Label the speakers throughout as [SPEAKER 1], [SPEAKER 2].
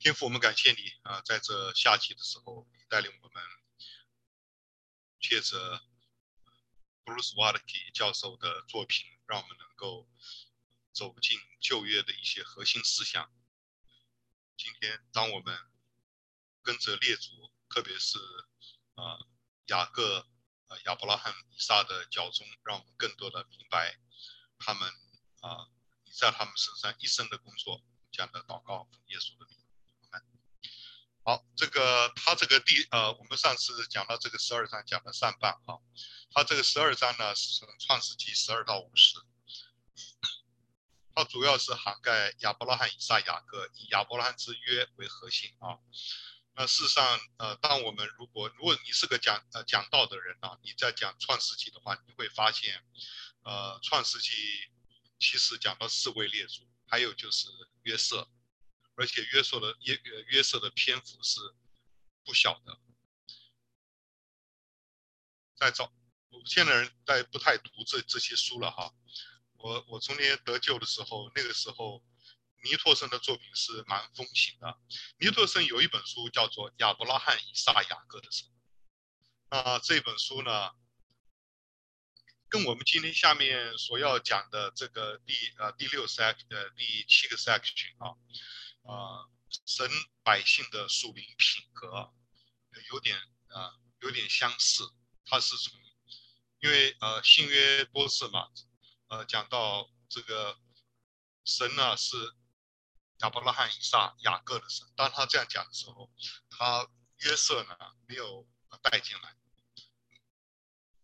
[SPEAKER 1] 天父，我们感谢你啊，在这夏季的时候，带领我们借着 Bruce Waltke 教授的作品，让我们能够走进旧约的一些核心思想。今天，当我们跟着列祖，特别是啊雅各、啊亚伯拉罕、以撒的脚踪，让我们更多的明白他们啊你在他们身上一生的工作。这样的祷告，耶稣的名。好，这个他这个第呃，我们上次讲到这个十二章讲了上半哈，他这个十二章呢是从创世纪十二到五十，它主要是涵盖亚伯拉罕、以撒、雅各，以亚伯拉罕之约为核心啊。那事实上呃，当我们如果如果你是个讲呃讲道的人啊，你在讲创世纪的话，你会发现呃创世纪其实讲到四位列祖，还有就是约瑟。而且约瑟的约约瑟的篇幅是不小的，在早现在人在不太读这这些书了哈。我我从前得救的时候，那个时候尼托生的作品是蛮风行的。尼托生有一本书叫做《亚伯拉罕、以撒、雅各的神》，啊，这本书呢，跟我们今天下面所要讲的这个第呃第六 section 的第七个 section 啊。啊，神百姓的属灵品格有点啊，有点相似。他是从，因为呃新约多次嘛，呃讲到这个神呢是亚伯拉罕、以撒、雅各的神。当他这样讲的时候，他约瑟呢没有带进来。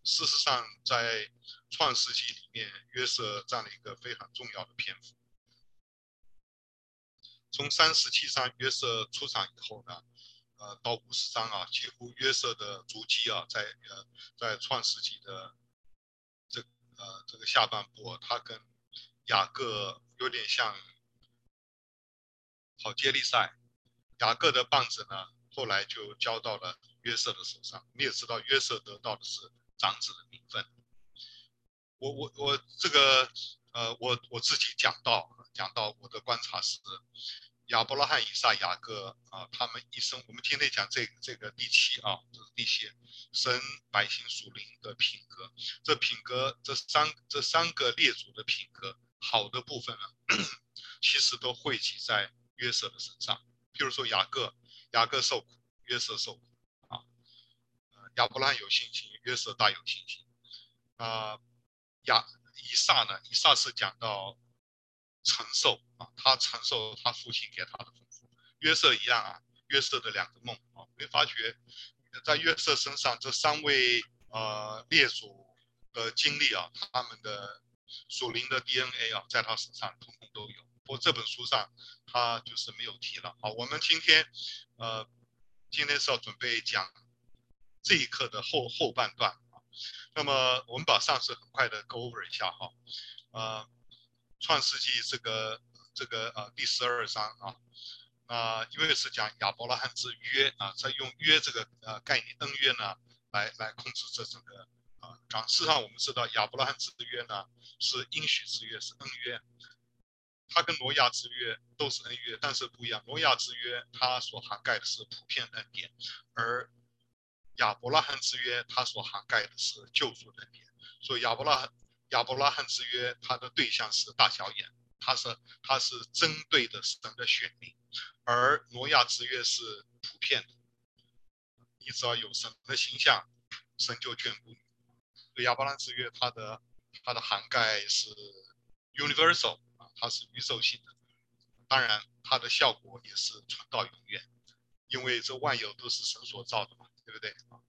[SPEAKER 1] 事实上，在创世纪里面，约瑟占了一个非常重要的篇幅。从三十七章约瑟出场以后呢，呃，到五十章啊，几乎约瑟的足迹啊，在呃，在创世纪的这呃这个下半部，他跟雅各有点像好接力赛。雅各的棒子呢，后来就交到了约瑟的手上。你也知道，约瑟得到的是长子的名分。我我我这个呃，我我自己讲到讲到我的观察是。亚伯拉罕、以撒、雅各啊，他们一生，我们今天讲这、这个第七啊，这是第七，神百姓属灵的品格，这品格这三这三个列祖的品格，好的部分呢，其实都汇集在约瑟的身上。譬如说雅各，雅各受苦，约瑟受苦啊，亚伯拉罕有信心，约瑟大有信心啊，亚以撒呢，以撒是讲到。承受啊，他承受他父亲给他的丰富。约瑟一样啊，约瑟的两个梦啊，没发觉在约瑟身上这三位呃列祖的经历啊，他们的属灵的 DNA 啊，在他身上通通都有。不过这本书上他就是没有提了。好，我们今天呃今天是要准备讲这一课的后后半段啊。那么我们把上次很快的 go over 一下哈，呃。创世纪这个这个呃第十二章啊，啊因为是讲亚伯拉罕之约啊，在用约这个呃概念恩约呢来来控制这整个啊。事实上我们知道亚伯拉罕之约呢是应许之约，是恩约，它跟挪亚之约都是恩约，但是不一样。挪亚之约它所涵盖的是普遍恩典，而亚伯拉罕之约它所涵盖的是救赎恩典，所以亚伯拉罕。亚伯拉罕之约，它的对象是大小眼，它是它是针对的神的选民，而挪亚之约是普遍的，你只要有神的形象，神就眷顾你。亚伯拉罕之约，它的它的涵盖是 universal 啊，它是宇宙性的，当然它的效果也是存到永远，因为这万有都是神所造的嘛，对不对啊？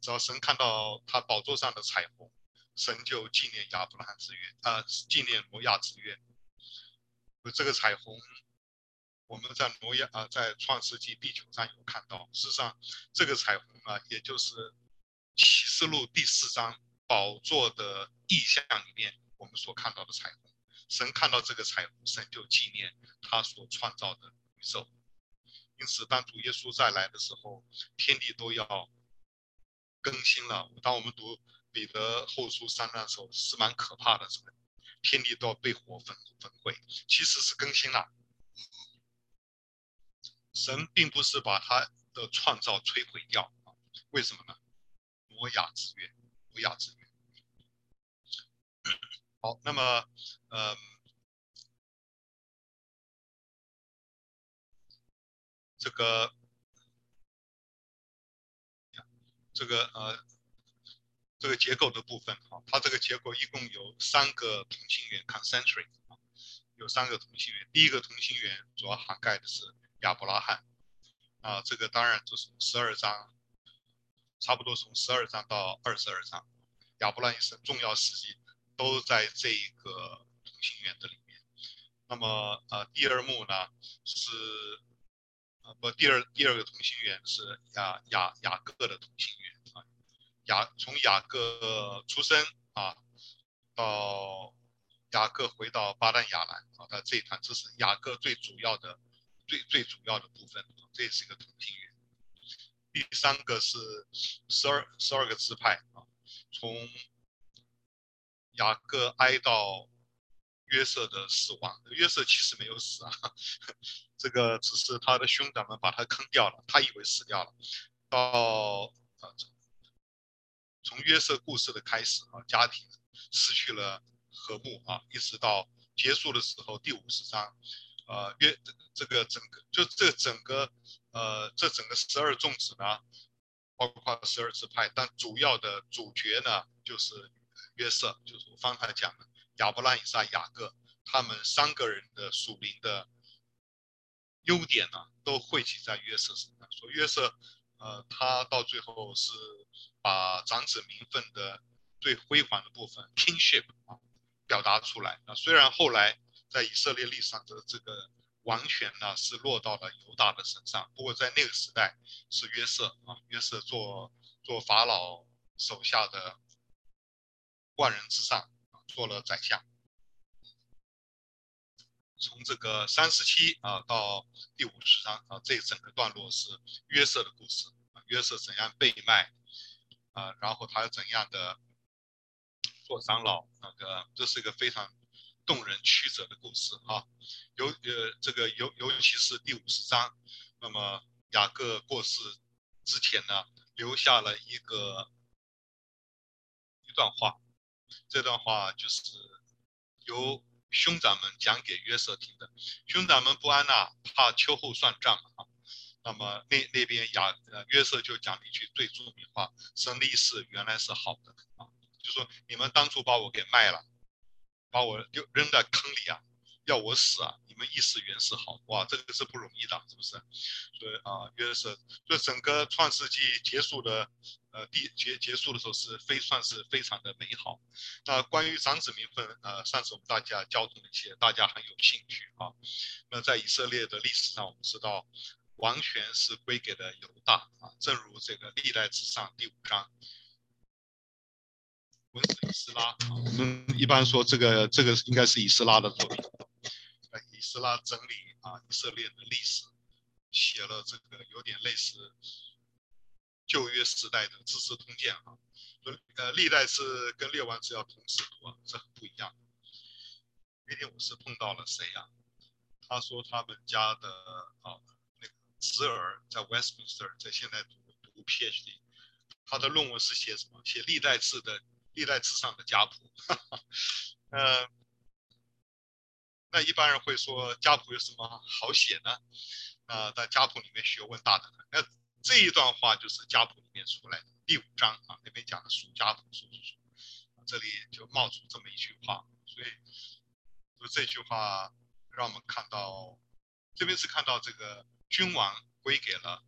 [SPEAKER 1] 只要神看到他宝座上的彩虹。神就纪念亚伯拉罕之约，啊、纪念挪亚之约。这个彩虹，我们在挪亚啊，在创世纪第九章有看到。事实上，这个彩虹啊，也就是启示录第四章宝座的意象里面我们所看到的彩虹。神看到这个彩虹，神就纪念他所创造的宇宙。因此，当主耶稣再来的时候，天地都要更新了。当我们读。彼得后书三章的时候是蛮可怕的，这个天地都要被火焚焚毁，其实是更新了。神并不是把他的创造摧毁掉啊？为什么呢？挪亚之约，挪亚之约。好，那么，呃，这个，这个呃，这个结构的部分啊，它这个结构一共有三个同心圆 concentric 啊，有三个同心圆。第一个同心圆主要涵盖的是亚伯拉罕啊，这个当然就是十二章，差不多从十二章到二十二章，亚伯拉罕一生重要事迹。都在这一个同心圆的里面。那么，呃，第二幕呢是，呃，不，第二第二个同心圆是雅雅雅各的同心圆。雅从雅各出生啊，到雅各回到巴旦亚兰啊，他这一段这是雅各最主要的、最最主要的部分，这也是一个同心圆。第三个是十二十二个支派啊，从雅各哀悼约瑟的死亡，约瑟其实没有死啊，这个只是他的兄长们把他坑掉了，他以为死掉了。到啊，从约瑟故事的开始啊，家庭失去了和睦啊，一直到结束的时候第五十章，呃，约这个整个就这整个呃这整个十二众子呢，包括十二支派，但主要的主角呢就是。约瑟就是我刚才讲的亚伯拉罕、以撒、雅各，他们三个人的属灵的优点呢，都汇集在约瑟身上。说约瑟，呃，他到最后是把长子名分的最辉煌的部分 kingship 啊表达出来。那虽然后来在以色列历史上的这个王权呢是落到了犹大的身上，不过在那个时代是约瑟啊，约瑟做做法老手下的。万人之上啊做了宰相，从这个三十七啊到第五十章啊，这整个段落是约瑟的故事啊，约瑟怎样被卖啊，然后他怎样的做长老，那个这是一个非常动人曲折的故事啊，尤呃这个尤尤其是第五十章，那么雅各过世之前呢，留下了一个一段话。这段话就是由兄长们讲给约瑟听的。兄长们不安呐，怕秋后算账啊。那么那那边亚呃约瑟就讲了一句最著名话：神的意思原来是好的啊，就说你们当初把我给卖了，把我丢扔在坑里啊。要我死啊！你们意思原是好哇，这个是不容易的，是不是？所以啊，约瑟，所以整个创世纪结束的，呃，第结结束的时候是非算是非常的美好。那关于长子名分，呃，上次我们大家交流了一些，大家很有兴趣啊。那在以色列的历史上，我们知道王权是归给了犹大啊，正如这个历代志上第五章。文士以斯拉，我们一般说这个这个应该是以斯拉的作品。以斯拉整理啊以色列的历史，写了这个有点类似旧约时代的《资治通鉴》啊。呃，历代是跟列王纪要同时读啊，是很不一样。那天我是碰到了谁呀、啊？他说他们家的啊那个侄儿在 Westminster 在现在读读 PhD，他的论文是写什么？写历代志的历代志上的家谱。呃。那一般人会说家谱有什么好写呢？啊，在家谱里面学问大的很。那这一段话就是家谱里面出来的第五章啊，那边讲的属家谱属属属，这里就冒出这么一句话，所以就这句话让我们看到，这边是看到这个君王归给了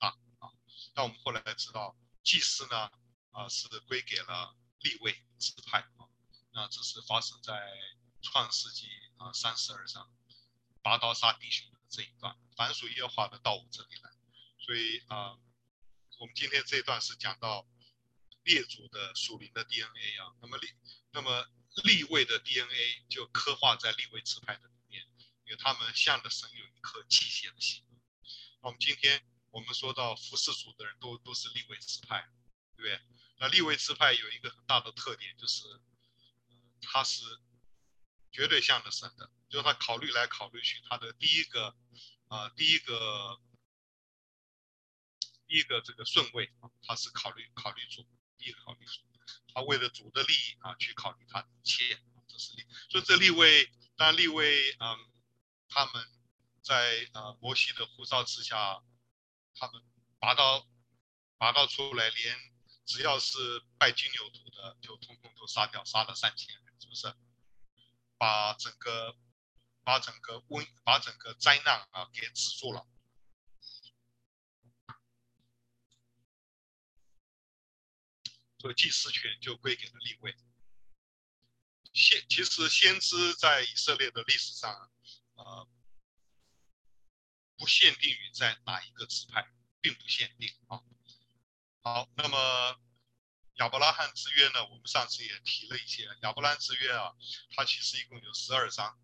[SPEAKER 1] 啊啊，但我们后来才知道祭司呢啊是归给了立位支派啊，那这是发生在。创世纪啊，三十二章，拔刀杀弟兄的这一段，凡属耶和华的到我这里来，所以啊，我们今天这一段是讲到列祖的属灵的 DNA 啊，那么利那么立位的 DNA 就刻画在立位支派的里面，因为他们向着神有一颗忌邪的心。我们今天我们说到服侍主的人都都是立位支派，对不对？那立位支派有一个很大的特点就是，他是。绝对向着神的，就是他考虑来考虑去，他的第一个啊、第一个一个这个顺位，他是考虑考虑主，第一考虑主，他为了主的利益啊去考虑他的一切，这是利。所以这利位，当然利未，嗯，他们在呃摩西的呼召之下，他们拔刀拔刀出来，连只要是拜金牛犊的，就通通都杀掉，杀了三千人，是不是？把整个把整个瘟把整个灾难啊给止住了。所以祭司权就归给了立位。先其实先知在以色列的历史上，呃，不限定于在哪一个支派，并不限定啊。好，那么亚伯拉罕之约呢？我们上次也提了一些亚伯拉罕之约啊，它其实一共有十二章，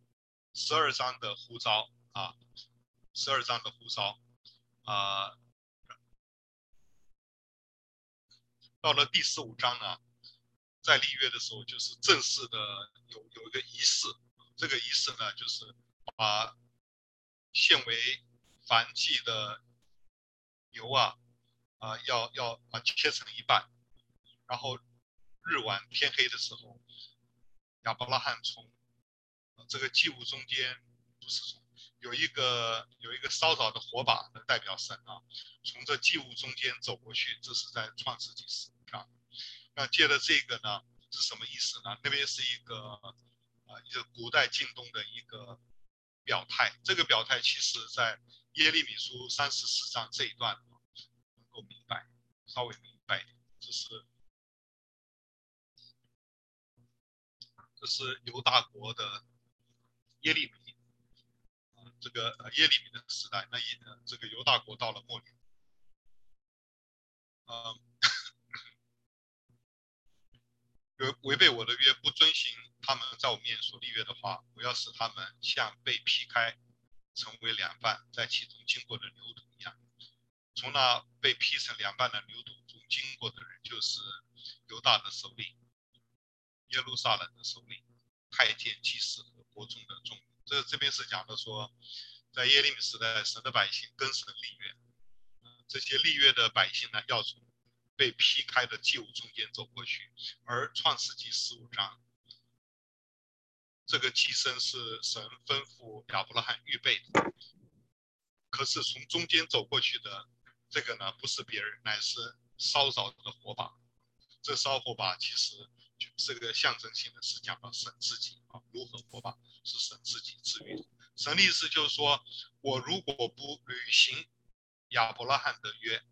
[SPEAKER 1] 十二章的呼召啊，十二章的呼召啊。到了第十五章呢，在立约的时候，就是正式的有有一个仪式，这个仪式呢，就是把献为燔祭的牛啊，啊、要要把切成一半，然后日晚天黑的时候，亚伯拉罕从这个祭物中间，不是从有一个有一个烧着的火把的代表神啊，从这祭物中间走过去，这是在创世纪十五章。那接着这个呢是什么意思呢？那边是一个啊一个古代近东的一个表态，这个表态其实在耶利米书三十四章这一段能够明白，稍微明白一点，这是这是犹大国的耶利米。这个呃耶利米的时代，那也这个犹大国到了末年，嗯，违违背我的约，不遵循他们在我面前所立约的话，我要使他们像被劈开，成为两半，在其中经过的牛犊一样。从那被劈成两半的牛犊中经过的人，就是犹大的首领、耶路撒冷的首领、太监、祭司和国中的众。这这边是讲的说，在耶利米时代，神的百姓跟神立约，这些立约的百姓呢，要从被劈开的祭物中间走过去。而创世纪十五章，这个祭牲是神吩咐亚伯拉罕预备的，可是从中间走过去的这个呢，不是别人，乃是烧着的火把。这烧火把其实就是个象征性的，是讲到神自己啊，如何火把。是神自己治愈。神的意思就是说，我如果不履行亚伯拉罕的约，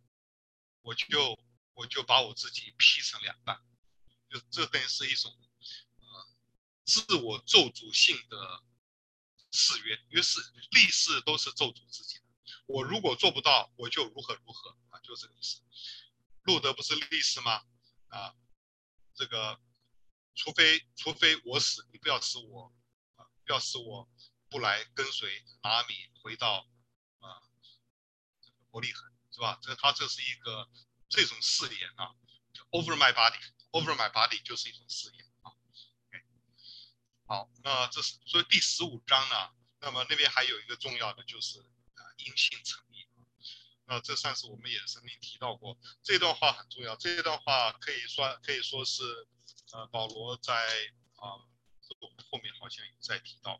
[SPEAKER 1] 我就我就把我自己劈成两半，就这等于是一种呃自我咒诅性的誓约，于是立誓都是咒诅自己的。我如果做不到，我就如何如何啊，就这个意思。路德不是立誓吗？啊，这个除非除非我死，你不要吃我。不要是我不来跟随拿米回到啊这个伯利恒是吧？这他这是一个这种誓言啊，over my body，over my body 就是一种誓言啊。好，那这是所以第十五章呢，那么那边还有一个重要的就是啊因信称义。那这算是我们也曾经提到过，这段话很重要。这段话可以说可以说是呃保罗在啊。后面好像有在提到，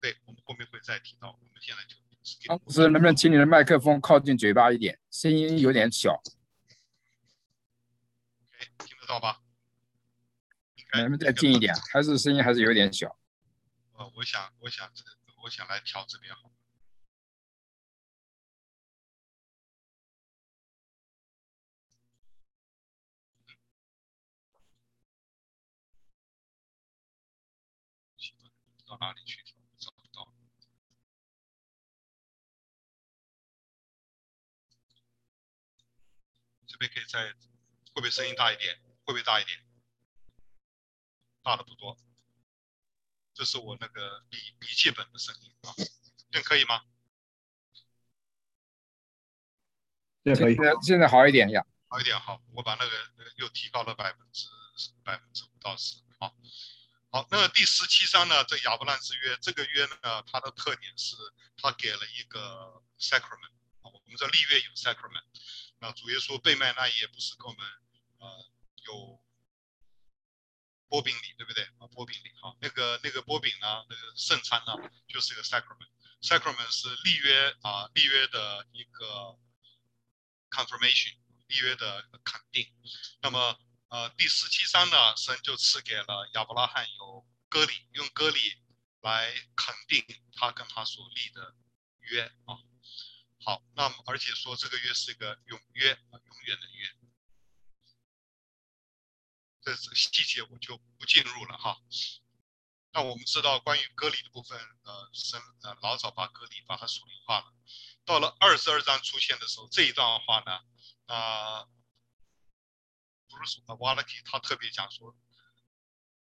[SPEAKER 1] 对，我们后面会再提到。我们现在就，老师
[SPEAKER 2] 能不能请你的麦克风靠近嘴巴一点，声音有点小。
[SPEAKER 1] 听得到吧？
[SPEAKER 2] 能不能再近一点？还是声音还是有点小？
[SPEAKER 1] 呃，我想，我想，我想来调这边好。到哪里去？找不到。这边可以再，会不会声音大一点？会不会大一点？大的不多。这是我那个笔笔记本的声音啊，这样可以吗？
[SPEAKER 2] 这可以。现在现在好一点呀。
[SPEAKER 1] 好一点，好。我把那个又提高了百分之百分之五到十，好。好，那第十七章呢，这亚伯兰之约，这个约呢，它的特点是它给了一个 sacrament，我们这立约有 sacrament，那主耶稣被卖那一夜不是跟我们呃有波饼礼，对不对？啊，波饼礼，好，那个那个波饼呢，那个圣餐呢，就是一个 sacrament，sacrament 是立约啊，立约的一个 confirmation，立约的肯定，那么。呃，第十七章呢，神就赐给了亚伯拉罕有割礼，用割礼来肯定他跟他所立的约啊。好，那么而且说这个约是一个永约啊，永远的约。这是细节我就不进入了哈。那我们知道关于割礼的部分，呃，神呃老早把割礼把它属灵化了。到了二十二章出现的时候，这一段话呢，啊、不是说瓦拉基他特别讲说，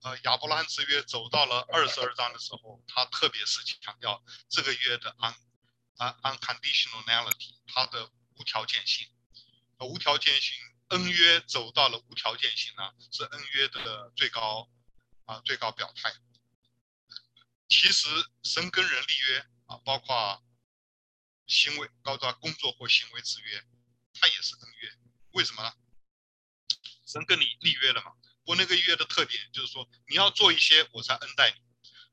[SPEAKER 1] 呃，亚伯拉罕之约走到了二十二章的时候，他特别是强调这个约的 un unconditionality，它的无条件性。无条件性，恩约走到了无条件性呢，是恩约的最高啊最高表态。其实神跟人立约啊，包括行为，包括工作或行为之约，它也是恩约。为什么呢？神跟你立约了嘛？不过那个约的特点就是说，你要做一些，我才恩待你。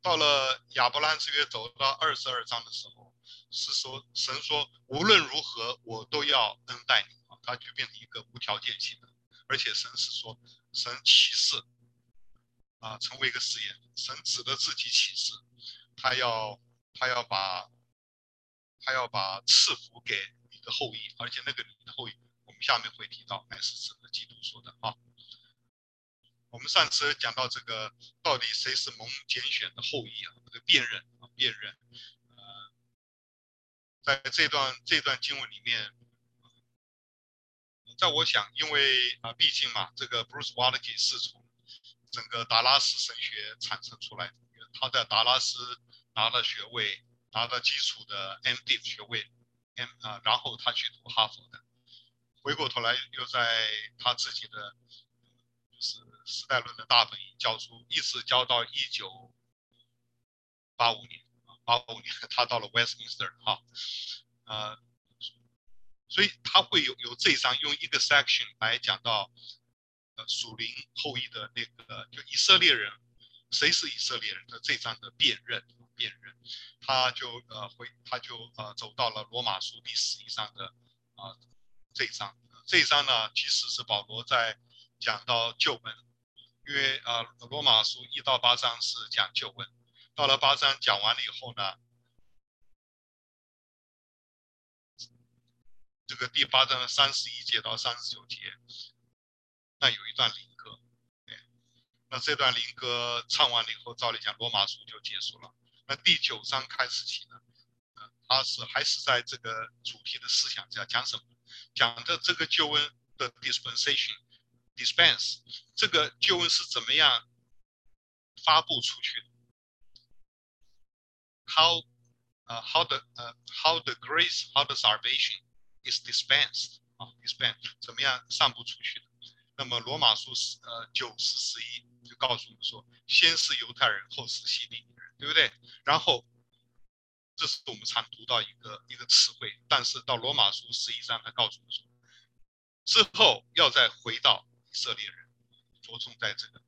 [SPEAKER 1] 到了亚伯兰之约走到二十二章的时候，是说神说无论如何我都要恩待你啊，它就变成一个无条件性的。而且神是说神启示啊，成为一个誓言，神指着自己启示，他要他要把他要把赐福给你的后裔，而且那个你的后裔。我们下面会提到，乃是指的基督说的啊。我们上次讲到这个，到底谁是蒙拣选的后裔啊？这个辨认啊，辨认。呃，在这段这段经文里面，在我想，因为啊，毕竟嘛，这个 Bruce Waltke 是从整个达拉斯神学产生出来的，他在达拉斯拿了学位，拿了基础的 M.Div 学位，M 啊，然后他去读哈佛的。回过头来，又在他自己的就是时代论的大本营教书，一直教到一九八五年啊，八五年他到了 Westminster 哈，呃，所以他会有有这一章用一个 section 来讲到呃属灵后裔的那个就以色列人，谁是以色列人的这章的辨认辨认，他就呃会他就呃走到了罗马书第十一章的啊。这一章，这一章呢，其实是保罗在讲到救恩，因为啊，罗马书一到八章是讲救恩，到了八章讲完了以后呢，这个第八章的三十一节到三十九节，那有一段灵歌，那这段灵歌唱完了以后，照理讲罗马书就结束了。那第九章开始起呢，它是还是在这个主题的思想下讲什么？讲的这个救恩的 dispensation，dispense，这个救恩是怎么样发布出去的？How，呃、uh,，how the，呃、uh,，how the grace，how the salvation is dispensed，啊、dispense 怎么样散布出去的？那么罗马书十，呃，九十十一就告诉我们说，先是犹太人，后是希利人，对不对？然后。这是我们常读到一个一个词汇，但是到罗马书十一章，他告诉我们说，之后要再回到以色列人，着重在这个。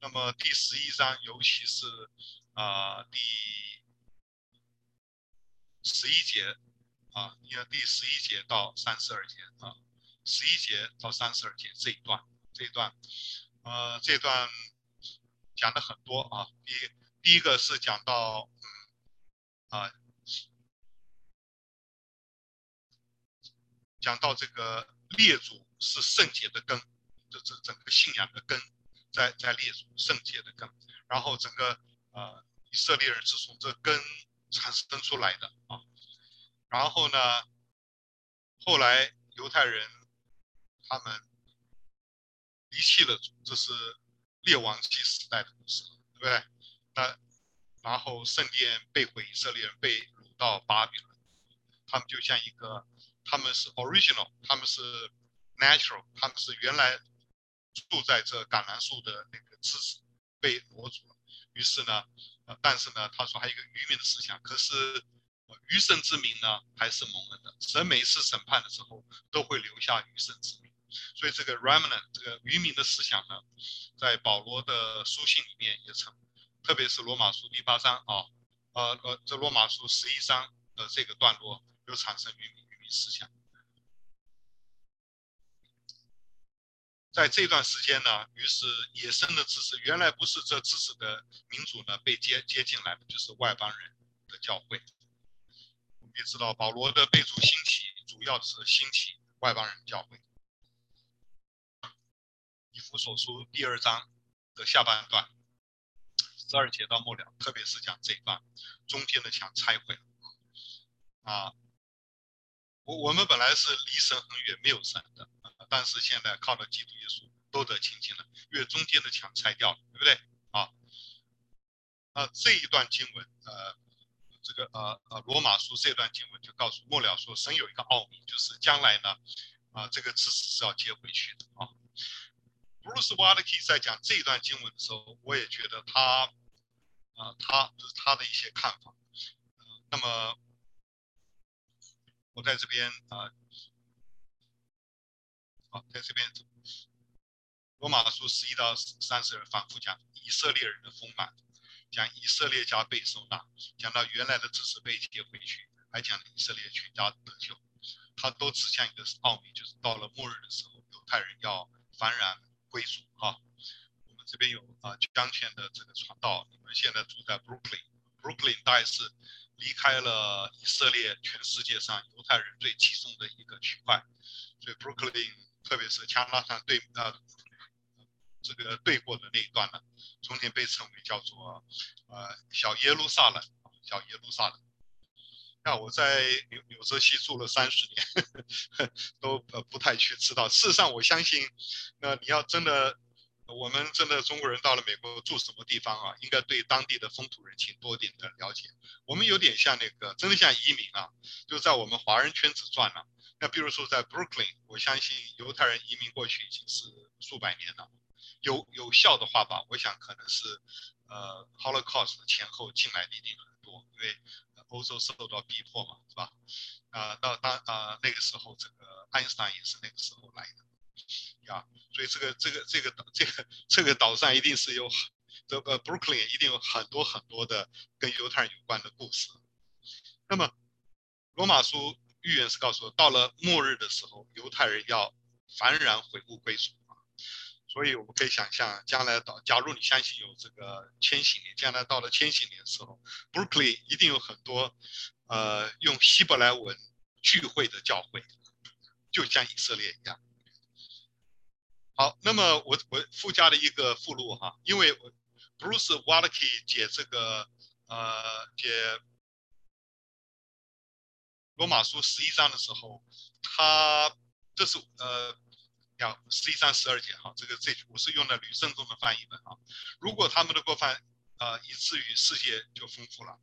[SPEAKER 1] 那么第十一章，尤其是啊、第十一节啊，你看第十一节到三十二节啊，十一节到三十二节这一段，这一段，呃，这段讲的很多啊。第第一个是讲到嗯啊。讲到这个列祖是圣洁的根，这这整个信仰的根在在列祖圣洁的根，然后整个呃以色列人是从这根产生出来的啊，然后呢，后来犹太人他们离弃了主，这是列王纪时代的故事，对不对？那然后圣殿被毁，以色列人被掳到巴比伦，他们就像一个。他们是 original，他们是 natural，他们是原来住在这橄榄树的那个枝子被挪走了，于是呢，呃，但是呢，他说还有一个愚民的思想，可是呃余生之民呢还是蒙恩的。神每一次审判的时候都会留下余生之民，所以这个 remnant 这个愚民的思想呢，在保罗的书信里面也成，特别是罗马书第八章啊，呃呃，这罗马书十一章的这个段落又产生愚民思想。在这段时间呢，于是野生的知识，原来不是这知识的民族呢被接接进来的，就是外邦人的教会。我们知道保罗的被主兴起，主要是兴起外邦人教会。以弗所书第二章的下半段，十二节到末了，特别是讲这一段，中间的墙拆毁了啊。我我们本来是离神很远，没有神的。但是现在靠着基督耶稣都得亲近了，因为中间的墙拆掉了，对不对？啊，啊这一段经文，呃，这个呃呃罗马书这段经文就告诉末了说，神有一个奥秘，就是将来呢，啊这个知识是要接回去的啊。Bruce Waltke 在讲这一段经文的时候，我也觉得他，啊他就是他的一些看法。那么我在这边啊。好，在这边，罗马书十一到三十二反复讲以色列人的丰满，讲以色列家被收纳，讲到原来的知识被接回去，还讲以色列全家得救，他都指向一个奥秘，就是到了末日的时候，犹太人要幡然归主。哈，我们这边有啊，江泉的这个传道，你们现在住在 Brooklyn，Brooklyn 大概是离开了以色列全世界上犹太人最集中的一个区块，所以 Brooklyn。特别是加拿大对呃这个对过的那一段呢，中间被称为叫做呃小耶路撒冷，小耶路撒冷。那我在纽纽泽西住了三十年，呵 呵都呃不太去知道。事实上，我相信，那你要真的，我们真的中国人到了美国住什么地方啊，应该对当地的风土人情多点的了解。我们有点像那个，真的像移民啊，就在我们华人圈子转了。那比如说在 Brooklyn，我相信犹太人移民过去已经是数百年了。有有效的话吧，我想可能是，呃，Holocaust 前后进来的一定很多，因为欧洲受到逼迫嘛，是吧？啊、到当啊那个时候，这个爱因斯坦也是那个时候来的，呀，所以这个这个这个岛这个这个岛上一定是有这个 Brooklyn 一定有很多很多的跟犹太人有关的故事。那么罗马书。预言是告诉我，到了末日的时候，犹太人要幡然悔悟归属啊，所以我们可以想象，将来到，假如你相信有这个千禧年，将来到了千禧年的时候，Brooklyn 一定有很多呃用希伯来文聚会的教会，就像以色列一样。好，那么我我附加了一个附录哈，因为 Bruce Waltke 解这个呃解。罗马书十一章的时候，他这是呃，要十一章十二节哈，这个这句我是用的吕圣中的翻译本哈。如果他们的过犯呃以至于世界就丰富了，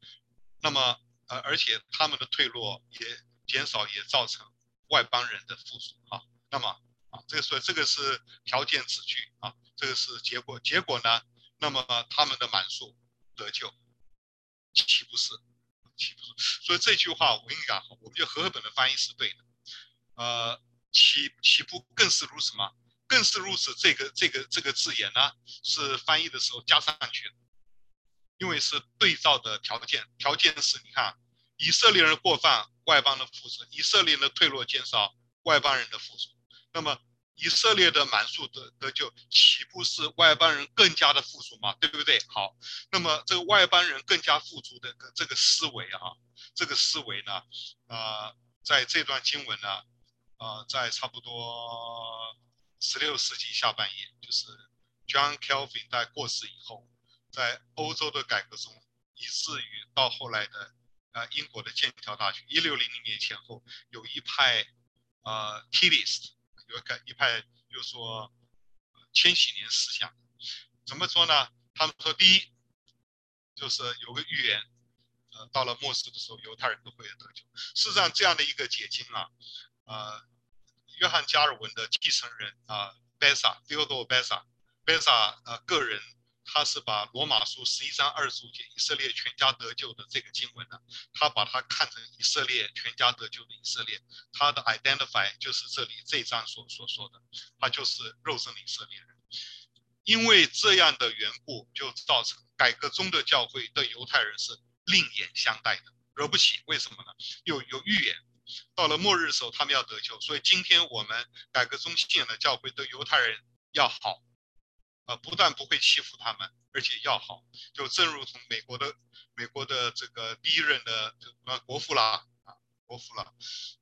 [SPEAKER 1] 那么呃而且他们的退落也减少，也造成外邦人的富足哈。那么啊，这个说这个是条件子句啊，这个是结果。结果呢，那么他们的满数得救，岂不是？岂不是？所以这句话我跟你讲，我们觉得和本的翻译是对的。呃，岂岂不更是如此吗？更是如此。这个这个这个字眼呢，是翻译的时候加上去的，因为是对照的条件。条件是你看，以色列人过犯，外邦的富足；以色列人的退落减少，外邦人的富足。那么。以色列的满数得得救，岂不是外邦人更加的富足吗？对不对？好，那么这个外邦人更加富足的这个思维啊，这个思维呢，啊、在这段经文呢，啊、在差不多十六世纪下半叶，就是 John Calvin 在过世以后，在欧洲的改革中，以至于到后来的啊、呃、英国的剑桥大学，一六零零年前后，有一派啊 Killist 有一个一派，就说千禧年思想，怎么说呢？他们说，第一就是有个预言，呃，到了末世的时候，犹太人都会得救。事实上，这样的一个解经啊，呃，约翰加尔文的继承人啊，贝萨，Theodore Beza，贝萨呃个人，他是把罗马书十一章二十五节以色列全家得救的这个经文呢，他把它看成以色列全家得救的以色列，他的 identify 就是这里这一章所所说的，他就是肉身的以色列人。因为这样的缘故，就造成改革中的教会对犹太人是另眼相待的，惹不起。为什么呢？有有预言，到了末日的时候，他们要得救。所以今天我们改革中信仰的教会对犹太人要好。啊，不但不会欺负他们，而且要好，就正如同美国的美国的这个第一任的啊国父啦啊国父啦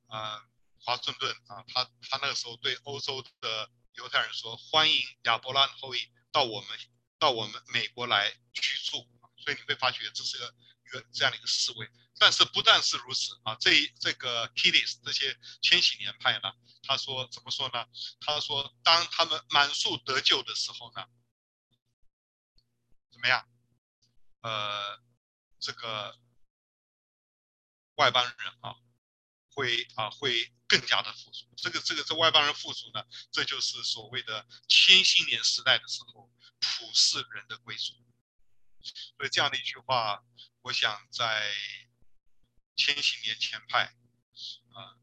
[SPEAKER 1] 啊华盛顿啊，他他那个时候对欧洲的犹太人说，欢迎亚伯拉罕后裔到我们到我们美国来居住，所以你会发觉这是个一个这样的一个思维。但是不但是如此啊，这这个 Kiddush 这些千禧年派呢，他说怎么说呢？他说当他们满数得救的时候呢？怎么样？呃，这个外邦人啊，会啊会更加的富足。这个这个这外邦人富足呢，这就是所谓的千禧年时代的时候普世人的归属。所以这样的一句话，我想在千禧年前派啊，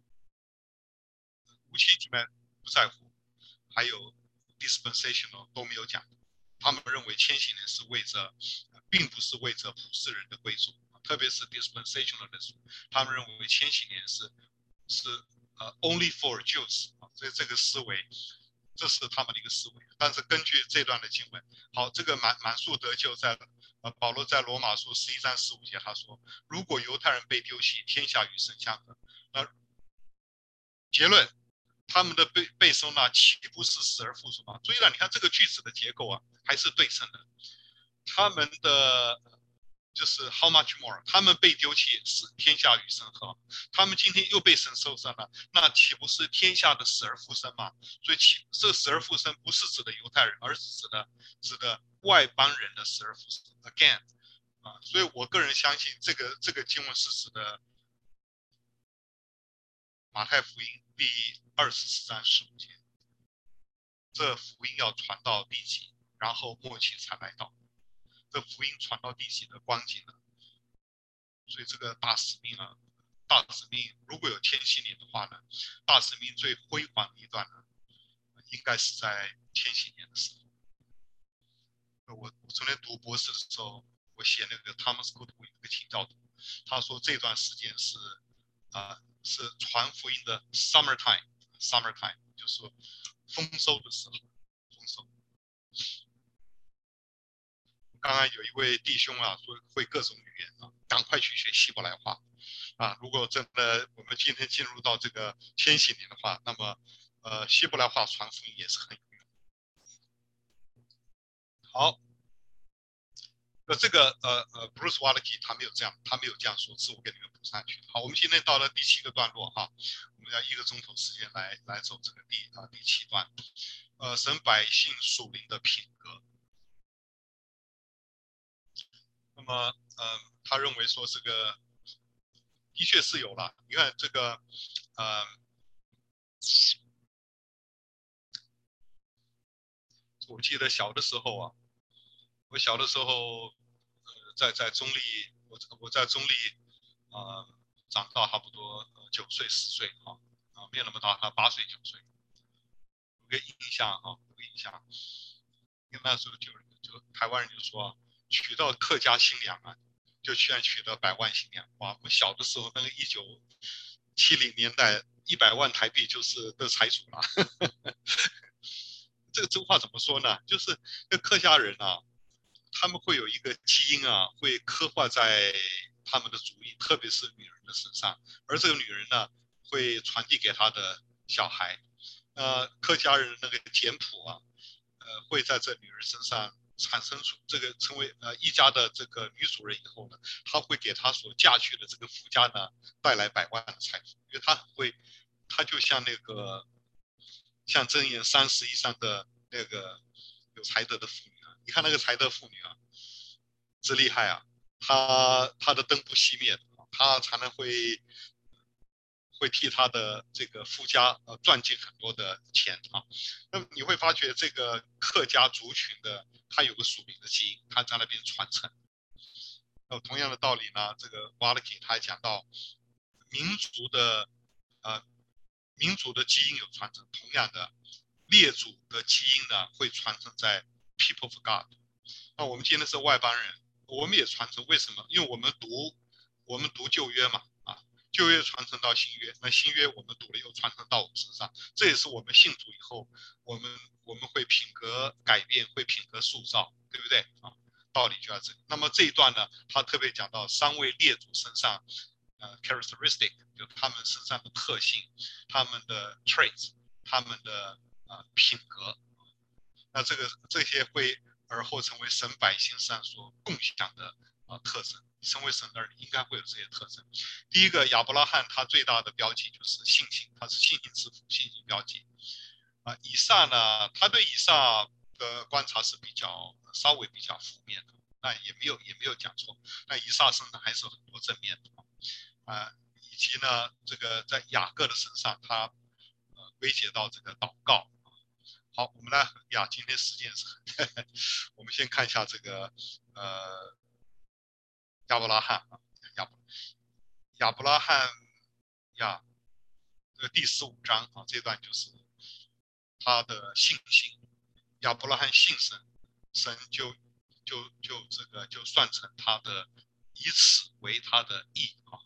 [SPEAKER 1] 无千禧们不在乎，还有 dispensational 都没有讲。他们认为千禧年是为着，并不是为着普世人的归属，特别是 dispensationalism，他们认为千禧年是是呃 only for Jews 啊，所以这个思维，这是他们的一个思维。但是根据这段的经文，好，这个满满树得救在呃保罗在罗马书十一章十五节他说，如果犹太人被丢弃，天下与神相合，那结论。他们的被被收纳岂不是死而复生吗？注意了，你看这个句子的结构啊，还是对称的。他们的就是 how much more？他们被丢弃是天下与神合，他们今天又被神收上了，那岂不是天下的死而复生吗？所以岂这死而复生不是指的犹太人，而是指的指的外邦人的死而复生 again 啊。所以我个人相信这个这个经文是指的马太福音第二十四章十五节，这福音要传到地极，然后末期才来到。这福音传到地极的光景呢？所以这个大使命啊，大使命如果有千禧年的话呢，大使命最辉煌的一段呢，应该是在千禧年的时候。我我昨天读博士的时候，我写那个 Thomas Goodwin 一个请教徒，他说这段时间是啊、呃、是传福音的 summer time。Summertime 就是丰收的时候，丰收。刚刚有一位弟兄啊，说会各种语言啊，赶快去学希伯来话啊！如果真的我们今天进入到这个千禧年的话，那么呃，希伯来话传福音也是很有用。好。那这个呃呃，Bruce Waltke 他没有这样，他没有这样说，是我给你们补上去。好，我们今天到了第七个段落哈，我们要一个钟头时间来来走这个第啊第七段，呃，神百姓属灵的品格。那么呃，他认为说这个的确是有了，你看这个呃，我记得小的时候啊。我小的时候，呃，在在中坜，我我在中坜，啊、长到差不多呃九岁十岁啊，啊，没有那么大，他八岁九岁，有个印象啊，有个印象，因为那时候就就台湾人就说，娶到客家新娘啊，就像娶到百万新娘。哇，我小的时候那个一九七零年代，一百万台币就是的财主了。这个这话怎么说呢？就是那客家人啊。他们会有一个基因啊，会刻画在他们的族裔，特别是女人的身上，而这个女人呢，会传递给她的小孩。呃，客家人那个简谱啊，呃，会在这女人身上产生出这个成为呃一家的这个女主人以后呢，她会给她所嫁去的这个夫家呢带来百万的财富，因为她会，她就像那个像箴言三十以上的那个有才德的妇女。你看那个才德妇女啊，真厉害啊！她她的灯不熄灭，她才能会会替他的这个夫家呃赚进很多的钱啊。那么你会发觉这个客家族群的，他有个属灵的基因，他在那边传承。呃同样的道理呢，这个 Walker 他还讲到民族的呃民族的基因有传承，同样的列祖的基因呢会传承在 People of God。那我们今天是外邦人，我们也传承，为什么？因为我们读我们读旧约嘛。啊旧约传承到新约，那新约我们读了又传承到我们身上，这也是我们信主以后，我们我们会品格改变，会品格塑造，对不对啊？道理就在这里。那么这一段呢，他特别讲到三位列祖身上，呃，characteristic 就他们身上的特性，他们的 traits，他们的啊、呃、品格，那这个这些会而后成为神百姓上所共享的啊、特征。身为神的人，应该会有这些特征。第一个，亚伯拉罕他最大的标记就是信心，他是信心之父，信心标记。啊，以撒呢，他对以撒的观察是比较稍微比较负面的，那也没有也没有讲错。那以撒身上还是很多正面的啊，以及呢，这个在雅各的身上，他呃归结到这个祷告。好，我们来呀，今天时间是，我们先看一下这个呃。亚伯拉罕啊，亚伯亚伯拉罕呀，这个第十五章啊，这段就是他的信心。亚伯拉罕信神，神就就就这个就算成他的，以此为他的义啊。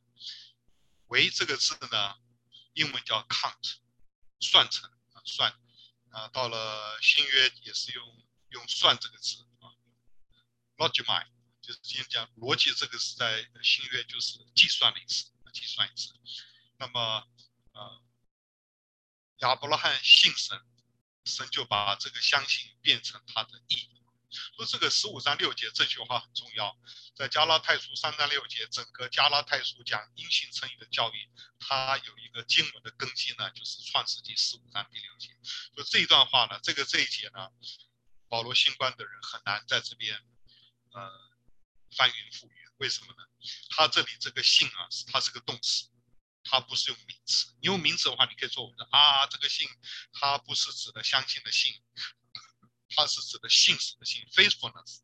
[SPEAKER 1] 为这个字呢，英文叫 count，算成啊算啊，到了新约也是用用算这个词啊，logomai。就是今天讲逻辑，这个是在新约就是计算的意思，计算一次。那么，呃，亚伯拉罕信神，神就把这个相信变成他的义。说这个十五章六节这句话很重要，在加拉太书三章六节，整个加拉太书讲因信称义的教育，它有一个经文的根基呢，就是创世纪十五章第六节。就这一段话呢，这个这一节呢，保罗新观的人很难在这边，呃。翻云覆雨，为什么呢？他这里这个信啊，它是个动词，它不是用名词。你用名词的话，你可以作为啊，这个信，它不是指的相信的信，它是指的信实的信，faithfulness。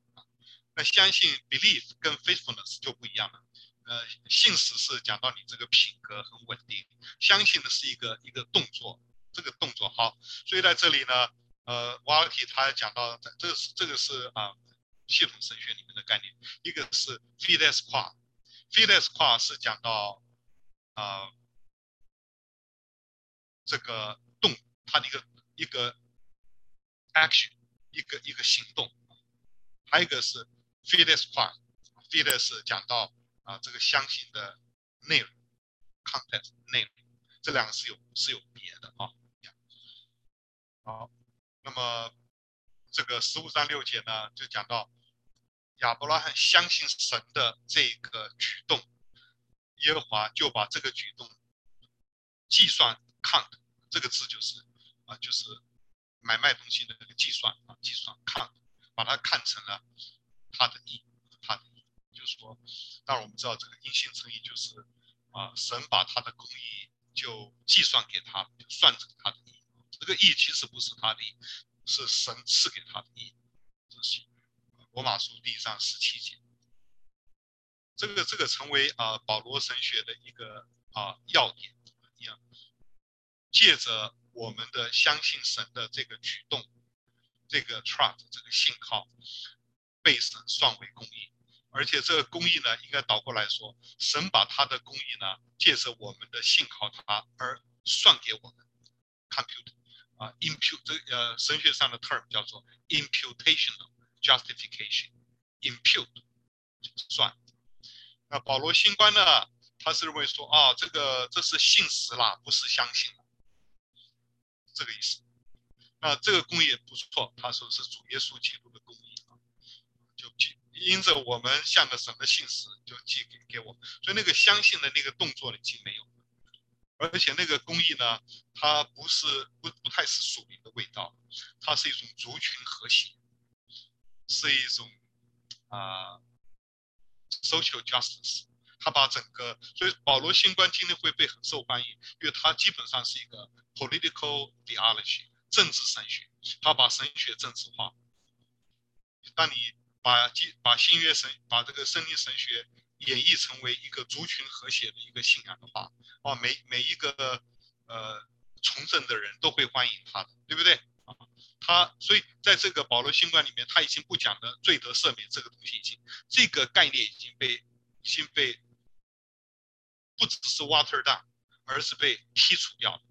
[SPEAKER 1] 那相信 belief 跟 faithfulness 就不一样了。呃，信实是讲到你这个品格很稳定，相信的是一个一个动作，这个动作好。所以在这里呢，呃，瓦尔提他讲到，这是这个是啊。系统神学里面的概念，一个是 fides qua，fides qua 是讲到啊、这个动，它的一个一个 action，一个一个行动，还有一个是 fides qua，fides 讲到啊、这个相信的内容，content 内容，这两个是有是有别的啊。好，那么。这个十五章六节呢，就讲到亚伯拉罕相信神的这个举动，耶和华就把这个举动计算 count 这个字就是啊，就是买卖东西的那个计算啊，计算看把它看成了他的义，他的义，就是说，当然我们知道这个因信称义就是啊，神把他的公义就计算给他，就算成他的义，这个义其实不是他的义。是神赐给他的义，这是罗马书第一章十七节。这个这个成为啊保罗神学的一个啊要点一样，借着我们的相信神的这个举动，这个 trust 这个信号，被神算为公义，而且这个公义呢，应该倒过来说，神把他的公义呢，借着我们的信靠他而算给我们 compute。啊，impute 这呃神学上的 term 叫做 imputational justification，impute 算。那保罗新观呢，他是认为说啊，这个这是信实啦，不是相信了，这个意思。那这个公义也不错，他说是主耶稣基督的公义啊，就因着我们向着神的信实，就寄给给我，所以那个相信的那个动作已经没有了。而且那个公义呢，它不是不不太是属灵的味道，它是一种族群和谐，是一种啊、social justice，他把整个，所以保罗新观今天会被很受欢迎，因为他基本上是一个 political theology 政治神学，他把神学政治化。当你把基把新约神把这个圣经神学演绎成为一个族群和谐的一个信仰的话，啊，每每一个呃从政的人都会欢迎他的，对不对？啊，他所以在这个保罗新观里面，他已经不讲的罪得赦免这个东西，已经这个概念已经被已经被不只是 water down，而是被剔除掉。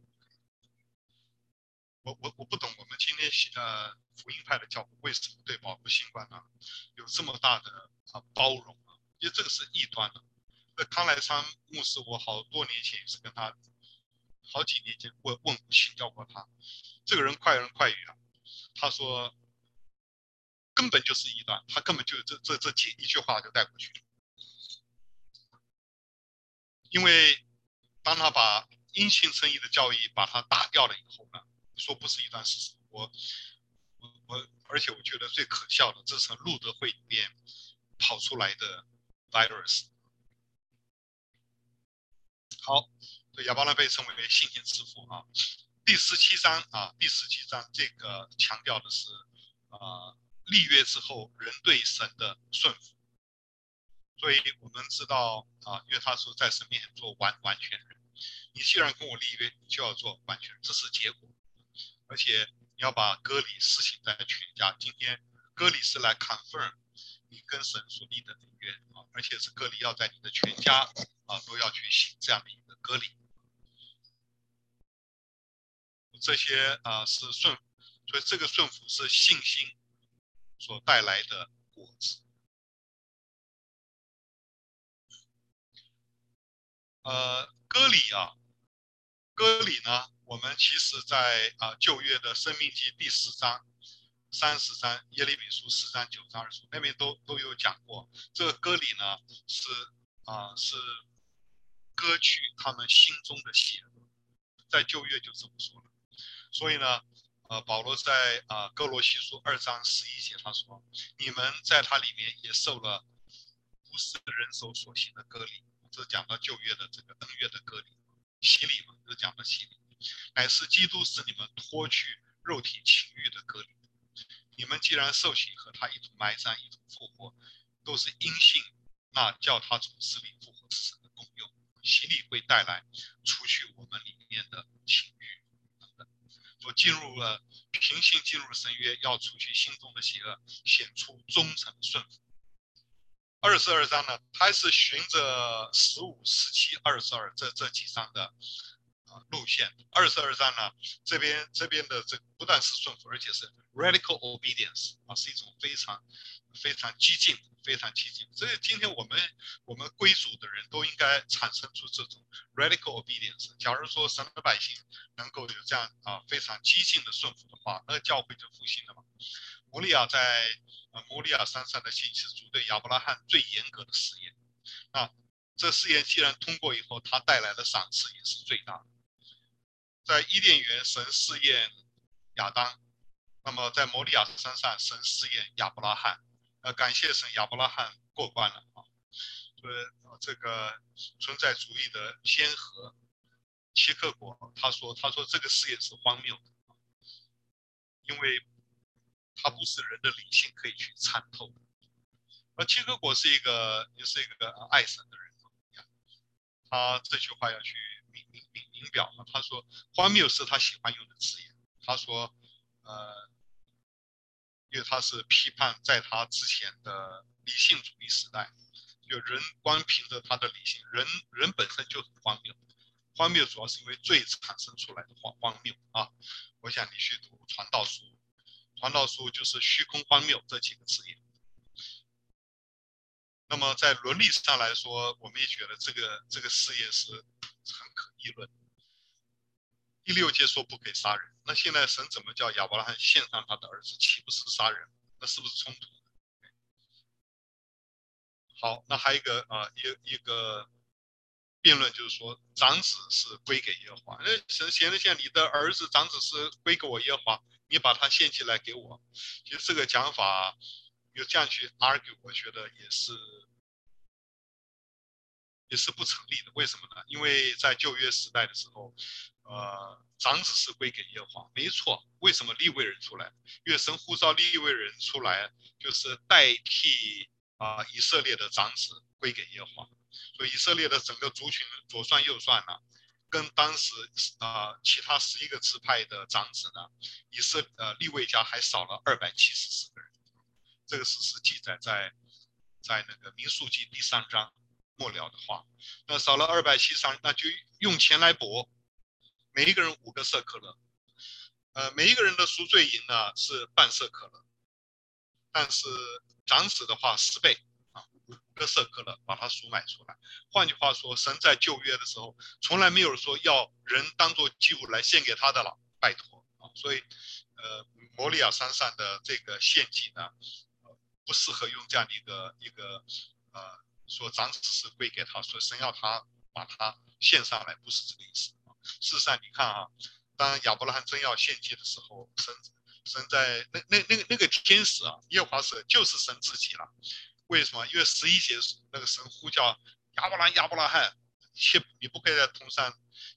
[SPEAKER 1] 我我我不懂，我们今天呃福音派的教会为什么对保罗新冠呢有这么大的啊包容啊？因为这个是异端的。那康来昌牧师，我好多年前也是跟他好几年前问问请教过他，这个人快人快语啊，他说根本就是异端，他根本就这这这几一句话就带过去了。因为当他把因信生意的教义把它打掉了以后呢，说不是一段事实？我我我，而且我觉得最可笑的，这是路德会里面跑出来的 virus。好，亚伯拉被称为信心之父啊。第十七章啊，第十七章这个强调的是啊，立约之后人对神的顺服。所以我们知道啊，因为他说在神面前做完完全人，你既然跟我立约，你就要做完全人，这是结果。而且你要把割礼施行在全家。今天割礼是来 confirm 你跟神所立的约啊，而且是割礼要在你的全家啊都要去行这样的一个割礼。这些啊是顺，所以这个顺服是信心所带来的果子。呃，割礼啊，割礼呢，我们其实在啊旧约的生命记第十章、三十章、耶利米书四章、九章、二书那边都都有讲过。这个割礼呢，是啊是割去他们心中的邪恶，在旧约就这么说了。所以呢，呃，保罗在啊哥罗西书二章十一节他说：“你们在他里面也受了不是人手所行的割礼。”是讲到旧约的这个恩约的隔离，洗礼嘛，是讲到洗礼，乃是基督使你们脱去肉体情欲的隔离。你们既然受洗和他一同埋葬，一同复活，都是因信那叫他从死里复活之神的功用。洗礼会带来除去我们里面的情欲等等。所进入了平信进入神约，要除去心中的邪恶，显出忠诚顺服。二十二章呢，它是循着十五、十七、二十二这这几章的啊路线。二十二章呢，这边这边的这不但是顺服，而且是 radical obedience 啊，是一种非常非常激进、非常激进。所以今天我们我们归主的人都应该产生出这种 radical obedience。假如说神的百姓能够有这样啊非常激进的顺服的话，那教会就复兴了嘛。摩利亚在呃摩利亚山上的信是主对亚伯拉罕最严格的试验，啊，这试验既然通过以后，它带来的赏赐也是最大的。在伊甸园神试验亚当，那么在摩利亚山上神试验亚伯拉罕，呃，感谢神亚伯拉罕过关了啊。所以这个存在主义的先河切克果他说他说这个试验是荒谬的，因为。他不是人的理性可以去参透的，而齐克果是一个也是一个爱神的人，他这句话要去明明明明表了。他说荒谬是他喜欢用的字眼。他说，呃，因为他是批判在他之前的理性主义时代，就人光凭着他的理性，人人本身就很荒谬，荒谬主要是因为罪产生出来的荒荒谬啊。我想你去读传道书。传道书就是虚空荒谬这几个字眼。那么在伦理上来说，我们也觉得这个这个事业是很可议论。第六节说不可以杀人，那现在神怎么叫亚伯拉罕献上他的儿子，岂不是杀人？那是不是冲突？好，那还有一个啊，一一个辩论就是说，长子是归给耶和华。那神显然像你的儿子长子是归给我耶和华。你把它献起来给我，其实这个讲法，有这样去 argue，我觉得也是，也是不成立的。为什么呢？因为在旧约时代的时候，呃，长子是归给耶和华，没错。为什么立位人出来？因为神呼召立位人出来，就是代替啊、以色列的长子归给耶和华。所以以色列的整个族群左算右算呢，跟当时啊、呃、其他十一个支派的长子呢，以色呃立位家还少了二百七十四个人。这个事实记载在在那个民数记第三章末了的话，那少了二百七十三，那就用钱来搏，每一个人五个舍客勒，呃，每一个人的赎罪银呢是半舍客勒，但是长子的话十倍啊，五个舍客勒把它赎买出来。换句话说，神在旧约的时候从来没有说要人当做祭物来献给他的了，拜托啊，所以呃，摩利亚山上的这个献祭呢。不适合用这样的一个一个呃说长子是归给他，说神要他把他献上来，不是这个意思。事实上，你看啊，当亚伯拉罕真要献祭的时候，神神在那那那个那个天使啊，耶和华是就是神自己了。为什么？因为十一节那个神呼叫亚伯拉亚伯拉罕，切你不可以在铜山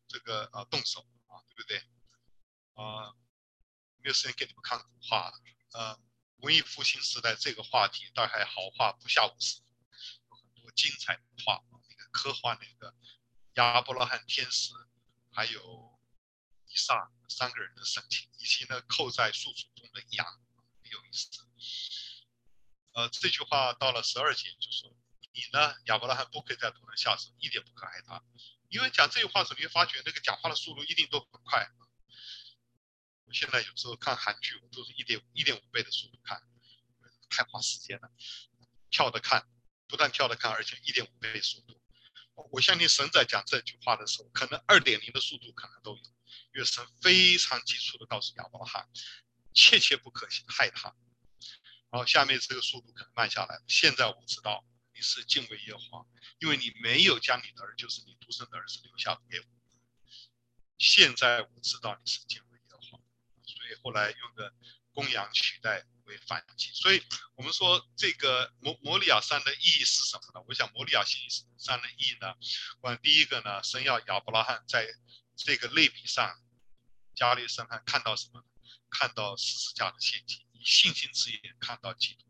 [SPEAKER 1] 这个呃动手啊，对不对？啊，没有时间给你们看古画呃。文艺复兴时代这个话题大概好画不下五十，有很多精彩的画，那个科幻那个亚伯拉罕天使，还有以撒三个人的神情，以及呢扣在树丛中的羊，很有意思。呃，这句话到了十二节就说，你呢亚伯拉罕不可以在头上下手，一点不可害他，因为讲这句话时候，你会发觉那个讲话的速度一定都很快。我现在有时候看韩剧，我都是一点一点五倍的速度看，太花时间了。跳着看，不但跳着看，而且一点五倍速度。我相信神在讲这句话的时候，可能二点零的速度可能都有，因为神非常基础的告诉亚伯拉罕，切切不可害他。然后下面这个速度可能慢下来。现在我知道你是敬畏耶和华，因为你没有将你的儿，就是你独生的儿子留下给我。现在我知道你是敬畏耶和华，所以。后来用的公羊取代为反击，所以我们说这个摩摩利亚山的意义是什么呢？我想摩利亚山的意义呢，我第一个呢，神要亚伯拉罕在这个类比上，加略深汉看到什么？看到十字架的陷阱，信心之眼看到基督。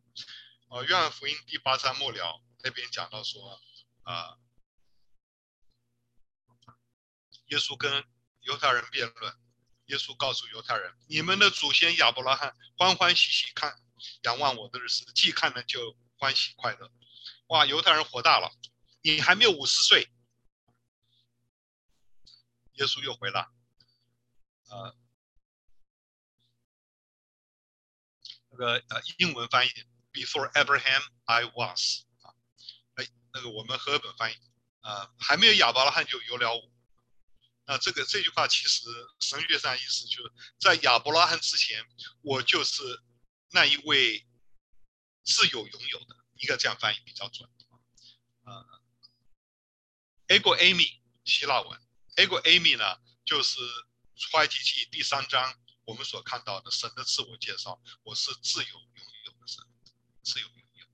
[SPEAKER 1] 呃，约翰福音第八章末了那边讲到说，啊、耶稣跟犹太人辩论。耶稣告诉犹太人：“你们的祖先亚伯拉罕欢欢喜喜看仰望我的日子，既看了就欢喜快乐。”哇！犹太人火大了，你还没有五十岁。耶稣又回了，呃，个呃英文翻译：“Before Abraham, I was。”啊，哎，那个我们和本翻译，啊、还没有亚伯拉罕就有了我。那这个这句话其实神学上意思就是在亚伯拉罕之前，我就是那一位自有拥有的，应该这样翻译比较准啊。呃，ego eimi 希腊文，ego eimi 呢就是出埃及记第三章我们所看到的神的自我介绍，我是自由拥有的神，自由拥有。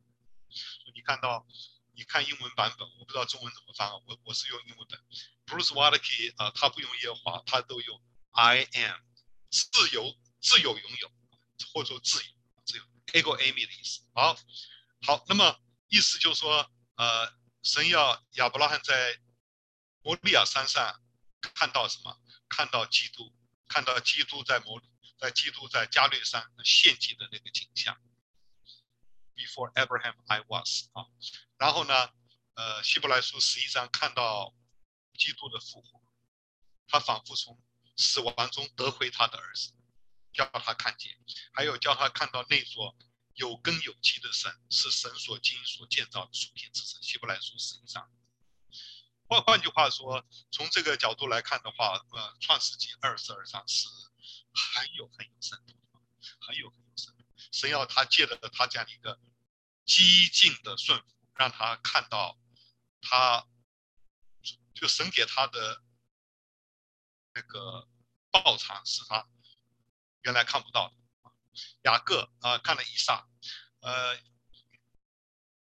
[SPEAKER 1] 你看到，你看英文版本，我不知道中文怎么翻啊，我我是用英文本。Bruce w a l k e 啊，他不用耶和华，他都用 I am，自由，自由拥有，或者说自由，自由，ego eimi 的意思。好，好，那么意思就是说，呃，神要亚伯拉罕在摩利亚山上看到什么？看到基督，看到基督在摩，在基督在加略山献祭的那个景象。Before Abraham, I was 啊，然后呢，呃，希伯来书十一章看到。基督的复活，他仿佛从死亡中得回他的儿子，叫他看见，还有叫他看到那座有根有基的神，是神所经所建造的属天之城。希伯来书十一章。换换句话说，从这个角度来看的话，呃，创世纪二十二章是很有很有深度的，很有很有深度。神要他借着他这样一个激进的顺服，让他看到他。就神给他的那个报偿是他原来看不到的。雅各啊，看了以撒，呃，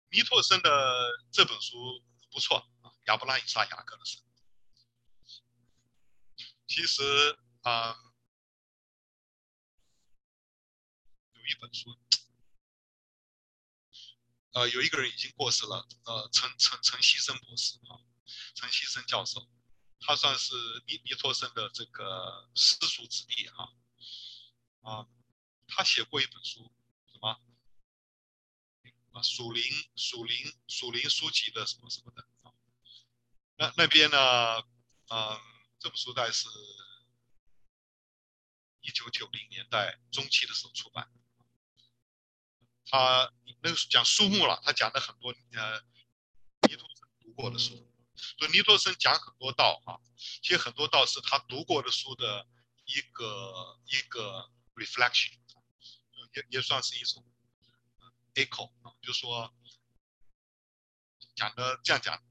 [SPEAKER 1] 尼托生的这本书不错，亚伯拉罕、以撒、雅各的神。其实啊、有一本书，呃，有一个人已经过世了，呃，陈陈陈希生博士啊，陈希生教授，他算是尼尼托生的这个世俗子弟哈，啊，他写过一本书，什么？啊，属灵属灵属灵书籍的什么什么的，那那边呢，嗯，这本书大概是一九九零年代中期的时候出版。他那个讲书目了，他讲的很多呃尼托生读过的书，所以尼托生讲很多道啊，其实很多道是他读过的书的一个一个 reflection，也也算是一种。echo 啊，就说讲的这样讲，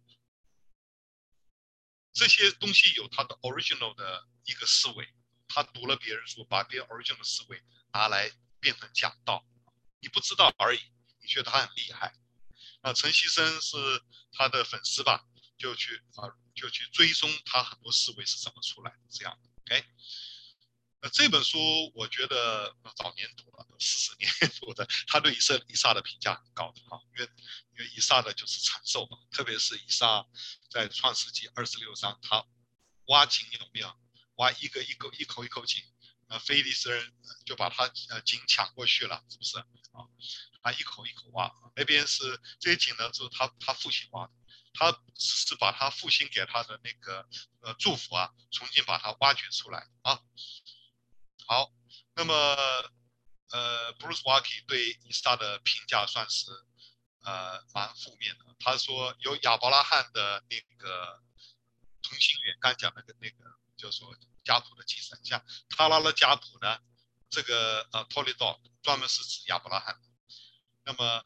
[SPEAKER 1] 这些东西有他的 original 的一个思维，他读了别人书，把别人 original 的思维拿来变成讲道，你不知道而已，你觉得他很厉害。那陈希生是他的粉丝吧，就去啊，就去追踪他很多思维是怎么出来的，这样，OK。这本书我觉得早年读了，四十年 读的，他对以色以撒的评价很高的哈，因为因为以撒的就是长寿嘛，特别是以撒在创世纪二十六章，他挖井有没有？挖一个一口一口一口井，那非利士人就把他呃井抢过去了，是不是啊？他一口一口挖，那边是这些井呢，就是他他父亲挖的，他只是把他父亲给他的那个呃祝福啊，重新把它挖掘出来啊。好，那么，呃，Bruce Waltke 对以撒的评价算是，呃，蛮负面的。他说有亚伯拉罕的那个同心圆，刚讲那个那个，就是说家谱的继承，像他拉的家谱呢，这个呃，Toledot 专门是指亚伯拉罕。那么，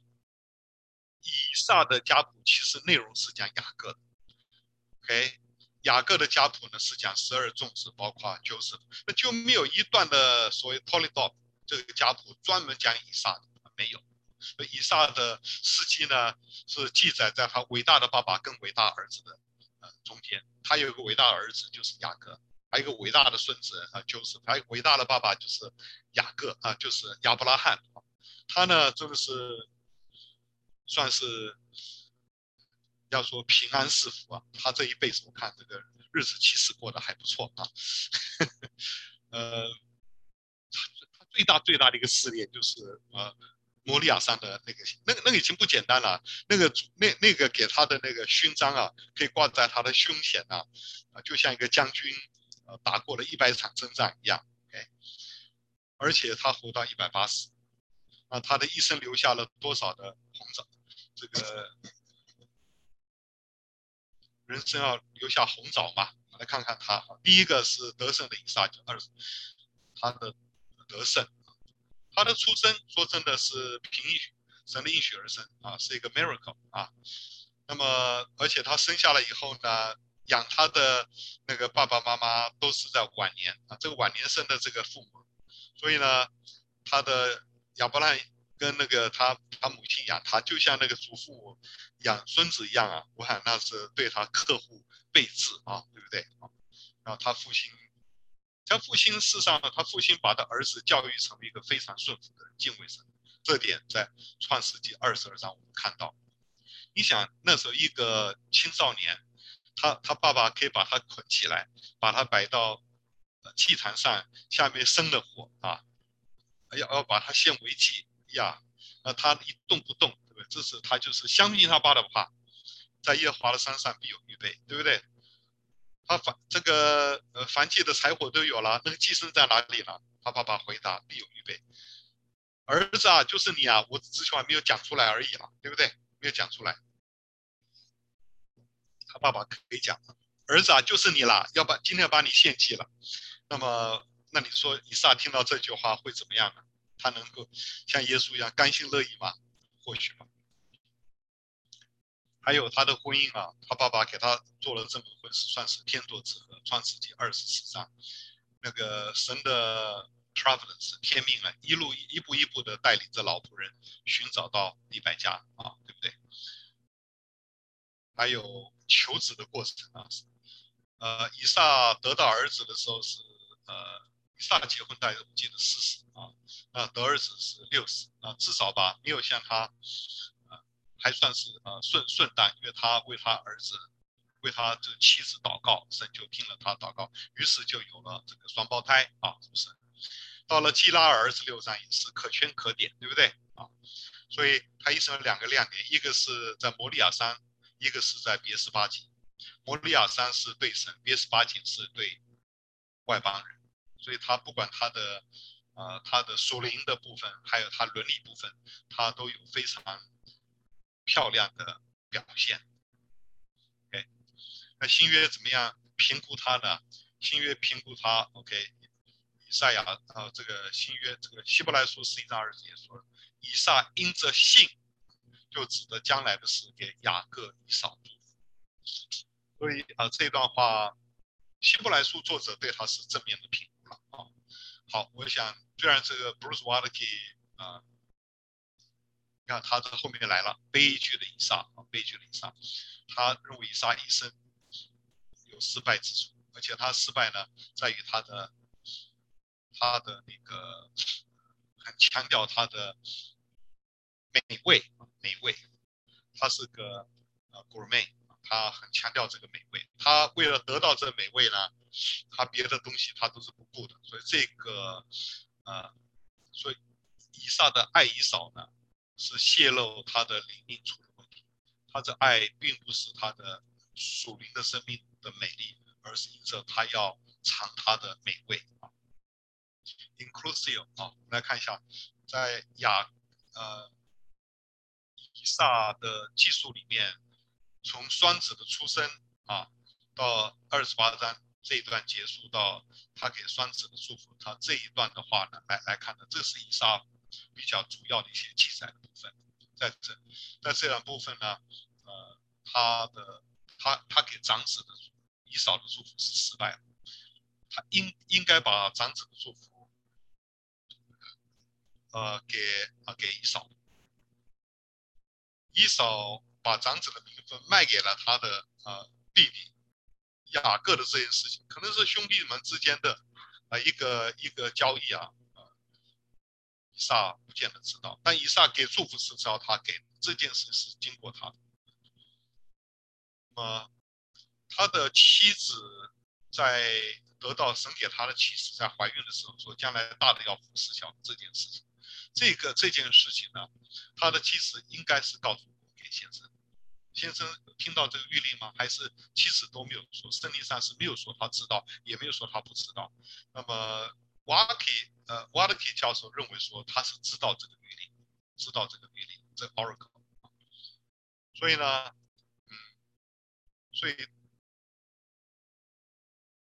[SPEAKER 1] 以撒的家谱其实内容是讲雅各的，OK。雅各的家谱呢是讲十二众子，包括就是那就没有一段的所谓 Toledot 这个家谱专门讲以撒的，没有。所以以撒的事迹呢是记载在他伟大的爸爸跟伟大儿子的呃中间。他有一个伟大的儿子就是雅各，还有一个伟大的孙子啊 Joseph，还有伟大的爸爸就是雅各啊，就是亚伯拉罕。他呢真的是算是。要说平安是福啊，他这一辈子我看这个日子其实过得还不错啊。呃，他最大最大的一个试炼就是呃，摩利亚山的那个那个那个已经不简单了，那个那那个给他的那个勋章啊，可以挂在他的胸前呐，啊，就像一个将军呃打过了一百场征战一样。OK，，而且他活到一百八十，啊，他的一生留下了多少的红枣，这个。人生要留下红枣嘛，我们来看看他。第一个是得胜的以撒，就二，他的得胜，他的出生说真的是凭应许，神的应许而生啊，是一个 miracle 啊。那么而且他生下来以后呢，养他的那个爸爸妈妈都是在晚年啊，这个晚年生的这个父母，所以呢，他的亚伯拉罕。跟那个他他母亲养他，就像那个祖父养孙子一样啊，我看那是对他呵护备至啊，对不对啊？然后他父亲，他父亲事实上他父亲把他儿子教育成为一个非常顺服的人，敬畏神，这点在创世纪二十二章我们看到。你想那时候一个青少年，他他爸爸可以把他捆起来，把他摆到祭坛上，下面生的火啊，要要把他献为祭。呀，那他一动不动，对不对？这是他就是相信他爸的话，在耶和华的山上必有预备，对不对？他凡这个呃凡界的柴火都有了，那个祭牲在哪里呢？他爸爸回答：必有预备。儿子啊，就是你啊，我只是还没有讲出来而已了，对不对？没有讲出来。他爸爸可以讲，儿子啊，就是你了，要把今天要把你献祭了。那么，那你说以撒听到这句话会怎么样呢？他能够像耶稣一样甘心乐意吗？或许吧。还有他的婚姻啊，他爸爸给他做了这门婚事，算是天作之合。创世纪二十四章，那个神的 providence 天命啊，一路一步一步的带领着老仆人寻找到利百加啊，对不对？还有求子的过程啊，呃，以撒得到儿子的时候是呃，以撒结婚大概我记得四十啊，那得儿子是六十啊，至少吧，没有像他，啊，还算是呃顺顺当，因为他为他儿子，为他这妻子祷告，神就听了他祷告，于是就有了这个双胞胎啊，是不是？到了基拉儿子六章也是可圈可点，对不对啊？所以他一生有两个亮点，一个是在摩利亚山，一个是在别斯巴景。摩利亚山是对神，别斯巴景是对外邦人，所以他不管他的呃他的属灵的部分，还有他伦理部分，他都有非常漂亮的表现。OK，那新约怎么样评估他呢？新约评估他，OK。以赛亚啊，这个新约这个希伯来书十一章二十节说，以撒因着信，就指的将来的事给雅各、以扫祝福。所以啊，这段话希伯来书作者对他是正面的评。好，我想虽然这个 Bruce w a l k e 啊，你看他这后面来了悲剧的以撒啊，悲剧的以撒，他认为以撒一生有失败之处，而且他失败呢在于他的。他的那个很强调他的美味，美味，他是个呃 gourmet，他很强调这个美味。他为了得到这美味呢，他别的东西他都是不顾的。所以这个呃，所以以撒的爱以扫呢，是泄露他的灵命出了问题。他的爱并不是他的属灵的生命的美丽，而是因着他要尝他的美味啊。inclusive 啊，我们来看一下，在亚呃以撒的技术里面，从双子的出生啊到二十八章这一段结束到他给双子的祝福，他这一段的话呢，来来看的，这是以撒比较主要的一些记载的部分。在这在这两部分呢，呃，他的他他给长子的以扫的祝福是失败了，他应应该把长子的祝福。呃，给啊给以扫，以扫把长子的名分卖给了他的呃弟弟雅各的这件事情，可能是兄弟们之间的啊、呃、一个一个交易啊，以撒不见得知道，但以撒给祝福是知道他给的，这件事是经过他的。那么他的妻子在得到神给他的启示，在怀孕的时候说将来大的要服侍小的这件事情。这个这件事情呢，他的妻子应该是告诉先生，先生听到这个諭令吗？还是其实都没有说？圣经上是没有说他知道，也没有说他不知道。那么瓦克呃瓦克教授认为说他是知道这个諭令，知道这个諭令，这 oracle。所以呢，嗯，所以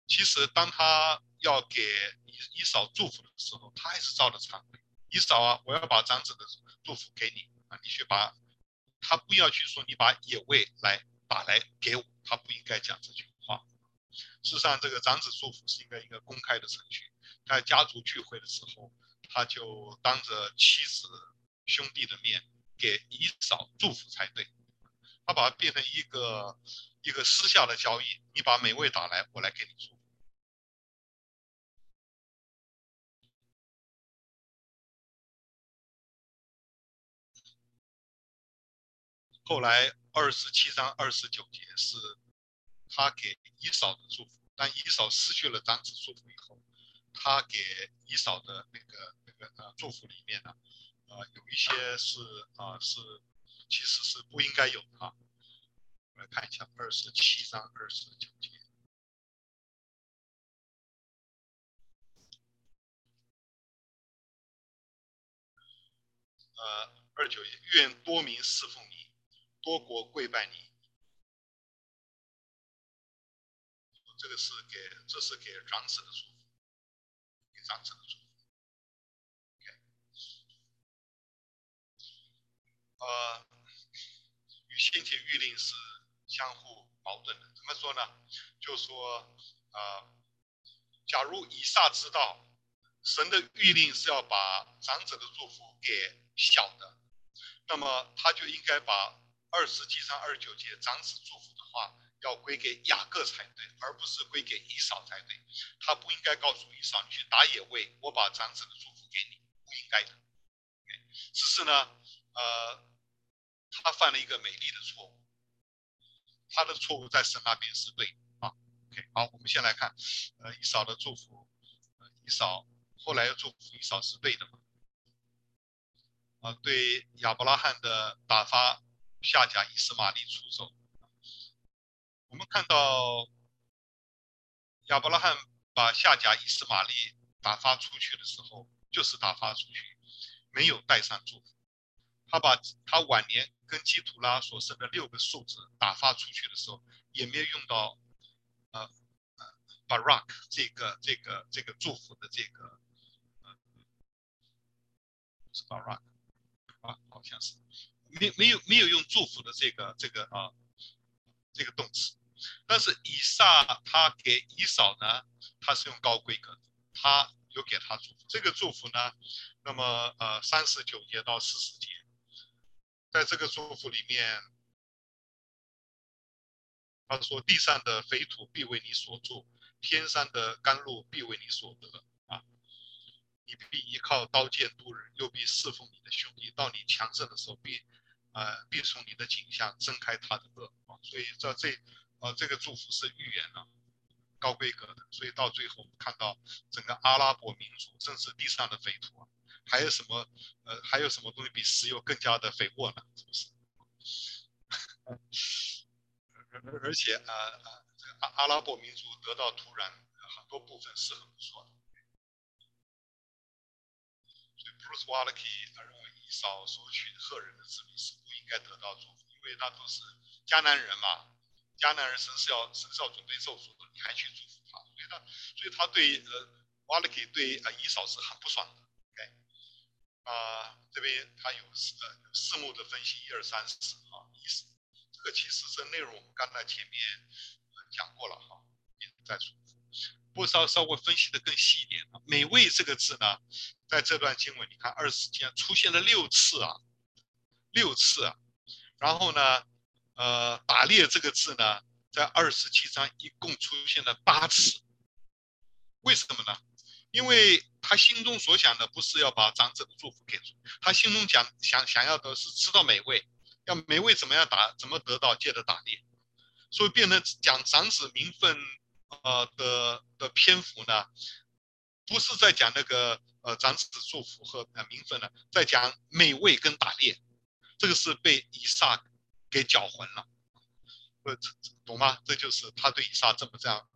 [SPEAKER 1] 其实当他要给以以扫祝福的时候，他还是照着常规。以扫啊，我要把长子的祝福给你啊，你去把，他不要去说你把野味来打来给我，他不应该讲这句话。事实上，这个长子祝福是应该一个公开的程序，在家族聚会的时候，他就当着妻子兄弟的面给以嫂祝福才对，他把它变成一个一个私下的交易，你把美味打来，我来给你祝。后来二十七章二十九节是他给以扫的祝福，但以扫失去了长子祝福以后，他给以扫的那个那个呃祝福里面呢，呃有一些是啊、呃、是其实是不应该有的啊。我来看一下二十七章二十九节，呃二九，愿多民侍奉你。多国跪拜你，这个是给，这是给长子的祝福，给长子的祝福。OK，呃，与先前预令是相互矛盾的。怎么说呢？就说啊、呃，假如以撒知道神的预令是要把长子的祝福给小的，那么他就应该把。二十七章二十九节长子祝福的话要归给雅各才对，而不是归给以扫才对。他不应该告诉以扫，你去打野味，我把长子的祝福给你，不应该的。只是呢，呃，他犯了一个美丽的错误，他的错误在神那边是对的啊。OK，好，我们先来看，呃，以扫的祝福，呃，以扫后来要祝福以扫是对的嘛？啊，对亚伯拉罕的打发夏甲以斯玛利出走。我们看到亚伯拉罕把夏甲以斯玛利打发出去的时候，就是打发出去，没有带上祝福。他把他晚年跟基土拉所生的六个数子打发出去的时候，也没有用到呃呃巴拉克这个这个这个祝福的这个呃是巴拉克啊，好像是没没有没有用祝福的这个这个啊这个动词。但是以撒他给以扫呢，他是用高规格的，他有给他祝福。这个祝福呢，那么呃三十九节到四十节，在这个祝福里面，他说地上的肥土必为你所住，天上的甘露必为你所得啊，你必依靠刀剑度日，又必侍奉你的兄弟，到你强盛的时候必呃必从你的颈项挣开他的恶啊，所以在这。呃，这个祝福是预言了，高规格的，所以到最后我们看到整个阿拉伯民族正是地上的匪徒啊，还有什么呃，还有什么东西比石油更加的肥沃呢？是不是？而而且啊啊，这阿阿拉伯民族得到土壤很多部分是很不错的，所以 Bruce Waltke 他认为以扫所娶赫人的子民是不应该得到祝福，因为那都是迦南人嘛。迦南人神是要神是要准备咒诅的，你还去祝福他，所以他所以他对呃瓦勒基对呃以扫是很不爽的。OK 啊、这边他有四呃四幕的分析，一二三四啊，意思这个其实这内容我们刚才前面讲过了哈，也再重复，不稍稍微分析的更细一点。美味这个字呢，在这段经文你看二十节出现了六次啊，六次啊，然后呢？呃，打猎这个字呢，在二十七章一共出现了八次，为什么呢？因为他心中所想的不是要把长子的祝福给出，他心中想想想要的是知道美味，要美味怎么样打，怎么得到，借着打猎，所以变成讲长子名分呃的的篇幅呢，不是在讲那个呃长子祝福和呃名分呢，在讲美味跟打猎，这个是被以撒。给搅混了，呃懂吗？这就是他对以撒这么这样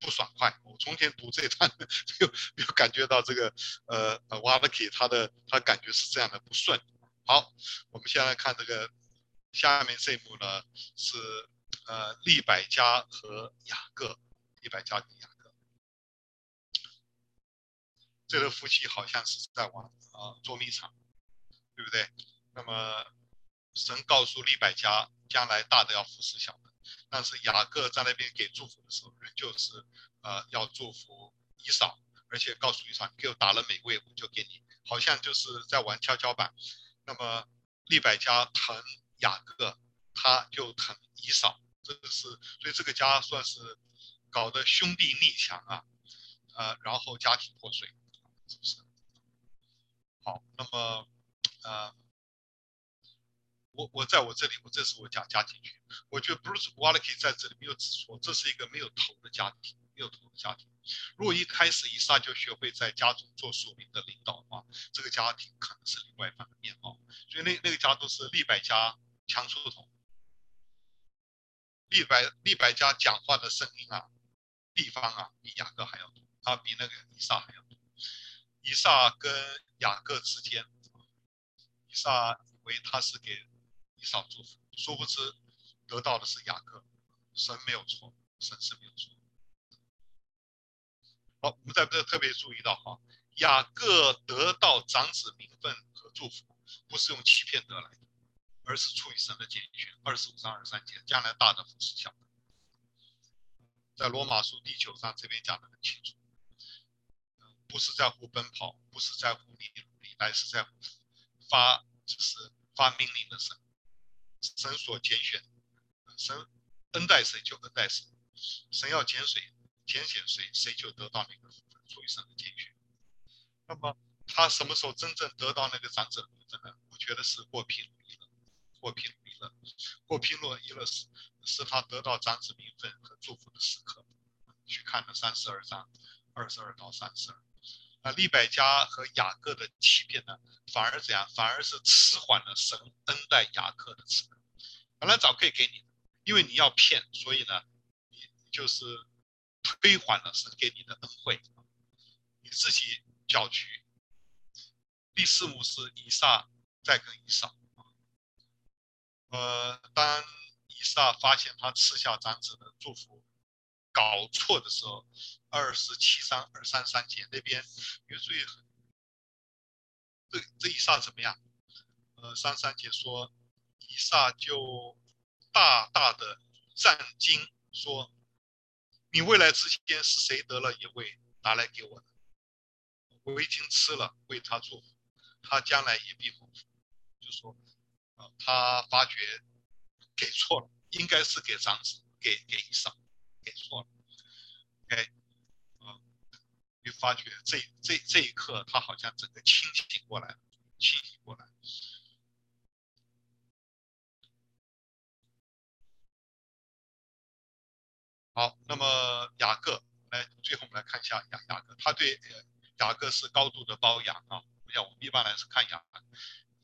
[SPEAKER 1] 不爽快。我从前读这一段，就就感觉到这个呃呃瓦勒基他的他感觉是这样的不顺。好，我们先来看这个下面这一幕呢，是呃利百加和雅各，利百加跟雅各，这对夫妻好像是在玩啊捉迷藏，对不对？那么。神告诉利百加，将来大的要服侍小的，但是雅各在那边给祝福的时候，仍旧是呃要祝福以扫，而且告诉以扫，你给我打了美味，我就给你，好像就是在玩跷跷板。那么利百加疼雅各，他就疼以扫，这个是所以这个家算是搞得兄弟逆强啊，呃，然后家庭破碎，是不是？好，那么呃。我我在我这里，我这是我讲家庭群。我觉得 Bruce Waltke 在这里没有指出，这是一个没有头的家庭，没有头的家庭。如果一开始以撒就学会在家中做属灵的领导的话，这个家庭可能是另外一番的面貌。所以那那个家都是立百家强出头，立百立百家讲话的声音啊，地方啊，比雅各还要多，他，比那个以撒还要多。以撒跟雅各之间，以撒以为他是给。以撒祝福，殊不知得到的是雅各。神没有错，神是没有错。好，我们在这特别注意到哈，雅各得到长子名分和祝福，不是用欺骗得来的，而是出于神的拣选。二十五章二十三节，将来大的服侍小的。在罗马书第九章这边讲得很清楚，不是在乎奔跑，不是在乎你的努力，而是在乎发，就是发命令的神。神所拣选，神恩待谁就恩待谁，神要拣谁，拣选谁，谁就得到那个福分，属于神的拣选。那么他什么时候真正得到那个长者的名分呢？我觉得是过毗努伊勒，过毗努伊勒，过毗努伊勒是是他得到长子名分和祝福的时刻。去看了三十二章，二十二到三十二。那利百加和雅各的欺骗呢，反而怎样？反而是迟缓了神恩待雅各的时刻。本来早可以给你，因为你要骗，所以呢，你就是推缓了神给你的恩惠，你自己搅局。第四幕是以撒在跟以扫，呃，当以撒发现他赐下长子的祝福搞错的时候，二十七三二三三节那边，约书亚，这这以撒怎么样？呃，三三节说，以撒就大大的战惊，说，你未来之前是谁得了一位拿来给我的？我已经吃了，为他祝福，他将来也必蒙福。就说，啊、呃，他发觉给错了，应该是给长子，给给以扫。给错了，OK，嗯，你发觉这这这一刻，他好像整个清醒过来了，清醒过来。好，那么雅各，来，最后我们来看一下雅雅各，他对雅各是高度的包养啊。像我们一般来说看雅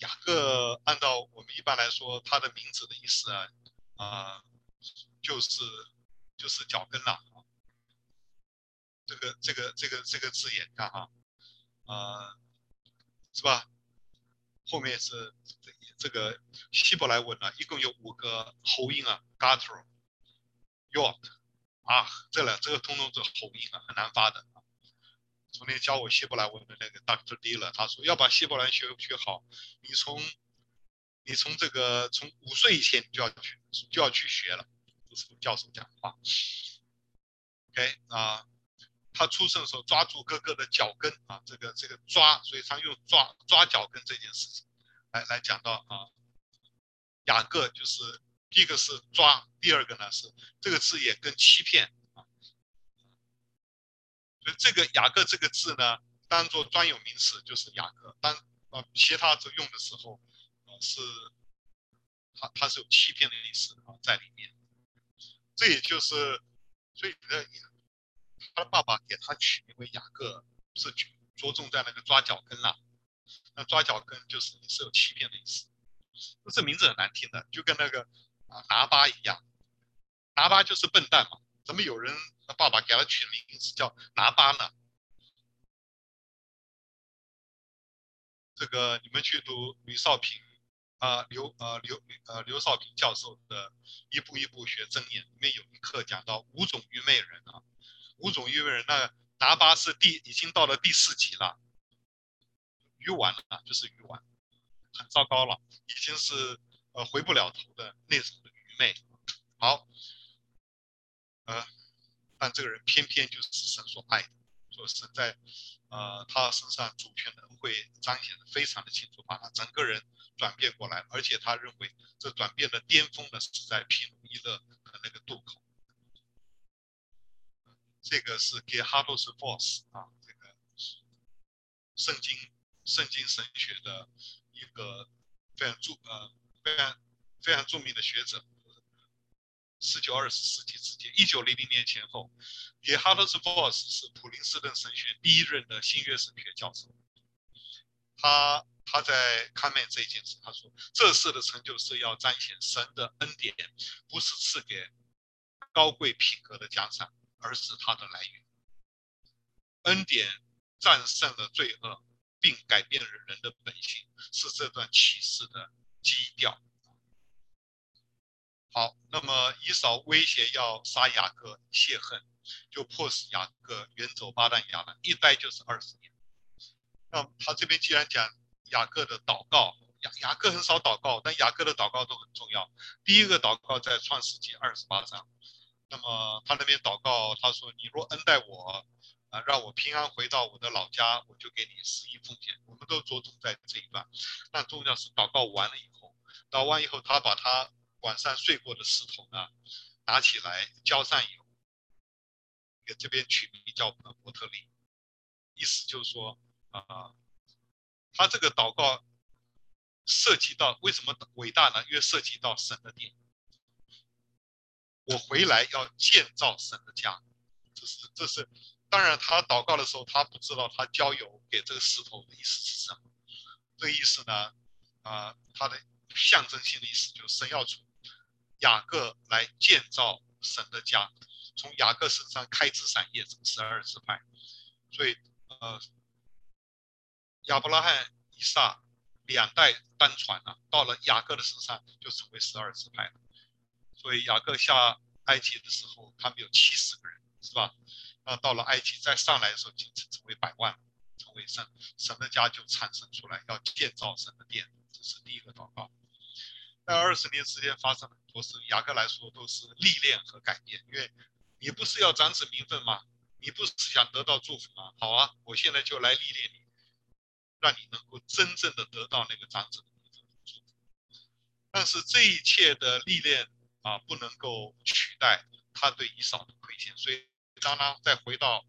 [SPEAKER 1] 雅各，按照我们一般来说，他的名字的意思啊，啊、就是。就是脚跟了啊，这个这个这个这个字眼看哈，呃，是吧？后面是这个希伯来文呢，一共有五个喉音啊，Gad、Yod 啊，这两这个通通是喉音啊，很难发的。昨天教我希伯来文的那个 Dr. Diller，他说要把希伯来学学好，你从你从这个从五岁以前你就要去就要去学了。教授讲话，OK 啊，他出生的时候抓住哥哥的脚跟啊，这个这个抓，所以他用抓抓脚跟这件事情来来讲到啊，雅各就是第一个是抓，第二个呢是这个字也跟欺骗，所以这个雅各这个字呢，当做专有名词就是雅各，当呃其他字用的时候呃是，他他是有欺骗的意思啊在里面。这也就是，所以的，他的爸爸给他取名为雅各，是着重在那个抓脚跟了。那抓脚跟就是也是有欺骗的意思。这名字很难听的，就跟那个啊拿巴一样，拿巴就是笨蛋嘛。怎么有人他爸爸给他取名字叫拿巴呢？这个你们去读吕少平。啊，刘呃刘呃刘少平教授的一步一步学箴言里面有一课讲到五种愚昧人啊，五种愚昧人，那拿巴是第已经到了第四级了，愚顽了啊，就是愚顽，很糟糕了，已经是呃回不了头的那种愚昧。好，呃，但这个人偏偏就是神所爱的，说神在呃他身上主权的恩惠彰显的非常的清楚，把他整个人。转变过来，而且他认为这转变的巅峰呢是在毗努伊勒的那个渡口。这个是 Gerhardus Voss 啊，这个圣经圣经神学的一个非常著呃非常非常著名的学者，十九二十世纪之间，一九零零年前后，Gerhardus Voss 是普林斯顿神学第一任的新约神学教授，他。他在看见这一件事，他说：“这事的成就是要彰显神的恩典，不是赐给高贵品格的奖赏，而是它的来源。恩典战胜了罪恶，并改变了人的本性，是这段启示的基调。”好，那么以扫威胁要杀雅各泄恨，就迫使雅各远走巴旦亚兰，一待就是二十年。那他这边既然讲。雅各的祷告，雅雅各很少祷告，但雅各的祷告都很重要。第一个祷告在创世纪二十八章，那么他那边祷告，他说：“你若恩待我，啊，让我平安回到我的老家，我就给你十一奉献。”我们都着重在这一段。但重要是祷告完了以后，祷完以后，他把他晚上睡过的石头呢，拿起来浇上油，给这边取名叫伯特利，意思就是说啊，他这个祷告涉及到为什么伟大呢？因为涉及到神的殿。我回来要建造神的家，这是这是当然。他祷告的时候，他不知道他浇油给这个石头的意思是什么。这意思呢，啊、他的象征性的意思就是神要从雅各来建造神的家，从雅各身上开枝散叶成十二支派。所以，呃，亚伯拉罕、以撒两代单传了，到了雅各的身上就成为十二支派了。所以雅各下埃及的时候，他们有七十个人，是吧？那到了埃及再上来的时候，就成成为百万，成为神，神的家就产生出来，要建造神的殿，这是第一个祷告。那二十年时间发生了很多事，雅各来说都是历练和改变，因为你不是要长子名分吗？你不是想得到祝福吗？好啊，我现在就来历练你，让你能够真正的得到那个长子的名分的祝福。但是这一切的历练。啊，不能够取代他对以扫的亏欠，所以当他再回到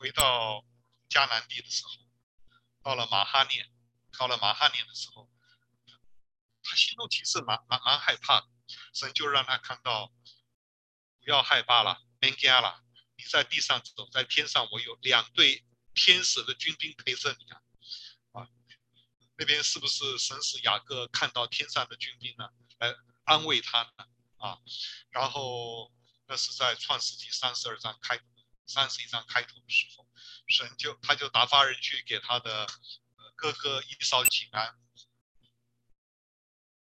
[SPEAKER 1] 回到迦南地的时候，到了马哈念，到了马哈念的时候，心中其实蛮蛮蛮害怕的。神就让他看到，不要害怕了，免惊了，你在地上走，在天上我有两队天使的军兵陪着你啊！啊，那边是不是神使雅各看到天上的军兵呢？来。安慰他们啊，然后那是在创世纪三十二章开三十一章开头的时候，神就他就打发人去给他的哥哥以扫请安。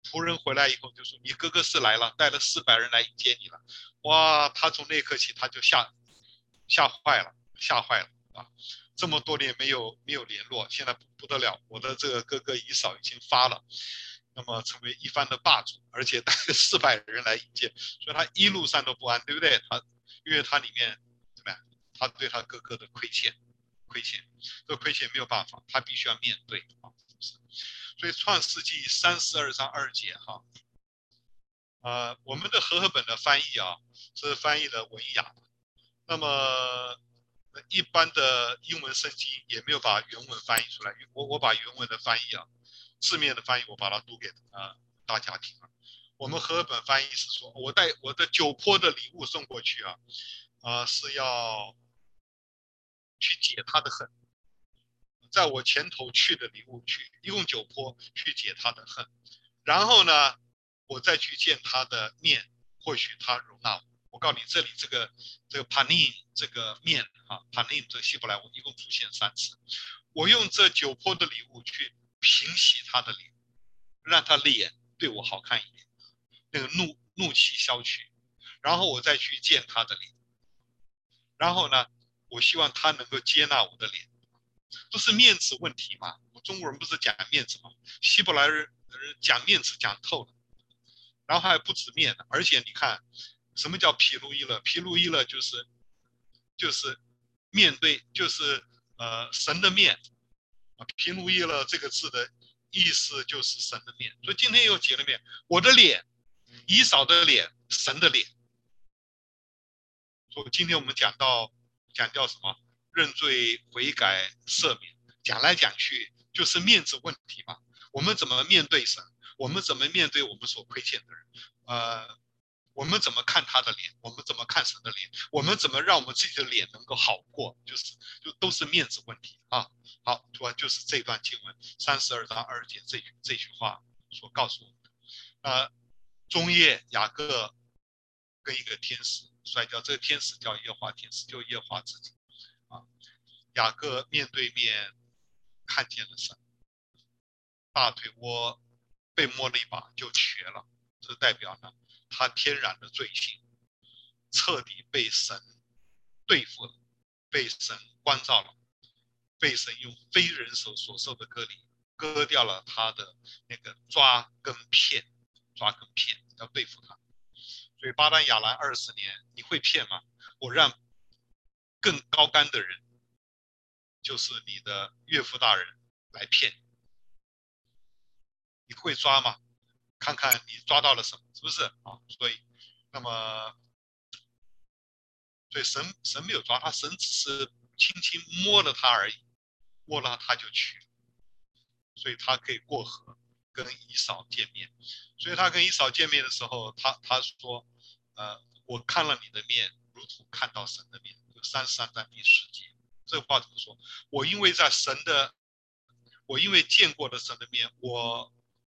[SPEAKER 1] 仆人回来以后就说：“你哥哥是来了，带了四百人来迎接你了。”哇，他从那一刻起他就吓吓坏了，吓坏了啊！这么多年没有没有联络，现在不得了，我的这个哥哥以嫂已经发了。那么成为一番的霸主，而且带着四百人来迎接，所以他一路上都不安，对不对？他因为他里面怎么样？他对他哥哥的亏欠，亏欠，这亏欠没有办法，他必须要面对啊，是不是？所以创世纪三十二章二节哈，呃，我们的和合本的翻译啊是翻译的文雅，那么一般的英文圣经也没有把原文翻译出来，我我把原文的翻译啊。字面的翻译，我把它读给啊大家听啊。我们和合本翻译是说，我带我的酒坡的礼物送过去啊，啊是要去解他的恨，在我前头去的礼物去，一共九坡去解他的恨，然后呢，我再去见他的面，或许他容纳我。我告诉你，这里这个这个 panim 这个面啊，panim 这个希伯来文一共出现三次，我用这九坡的礼物去。平息他的脸，让他脸对我好看一点，那个怒怒气消去，然后我再去见他的脸，然后呢，我希望他能够接纳我的脸，不是面子问题吗？我们中国人不是讲面子吗？希伯来人讲面子讲透了，然后还不止面子，而且你看，什么叫毗卢伊勒？毗卢伊勒就是就是面对，就是呃神的面。啊，毗卢伊勒这个字的意思就是神的面，所以今天又结了面，我的脸，以扫的脸，神的脸。所以今天我们讲到讲叫什么？认罪悔改赦免，讲来讲去就是面子问题嘛。我们怎么面对神？我们怎么面对我们所亏欠的人？呃。我们怎么看他的脸？我们怎么看神的脸？我们怎么让我们自己的脸能够好过？就是就都是面子问题啊！好，主要就是这段经文三十二章二节这句这句话所告诉我们的。呃，中夜雅各跟一个天使摔跤，这个天使叫耶和华天使，就耶和华自己。雅各面对面看见了神，大腿窝被摸了一把就瘸了，这代表呢？他天然的罪性彻底被神对付了，被神关照了，被神用非人手所受的割礼割掉了他的那个抓跟骗，抓跟骗要对付他。所以巴丹亚兰二十年，你会骗吗？我让更高干的人，就是你的岳父大人来骗你，你会抓吗？看看你抓到了什么，是不是啊？所以，那么，对神神没有抓他，神只是轻轻摸了他而已，摸了他就去了，所以他可以过河跟以嫂见面。所以他跟以嫂见面的时候，他他说，呃，我看了你的面，如同看到神的面。有三十三章第十节，这话怎么说？我因为在神的，我因为见过了神的面，我。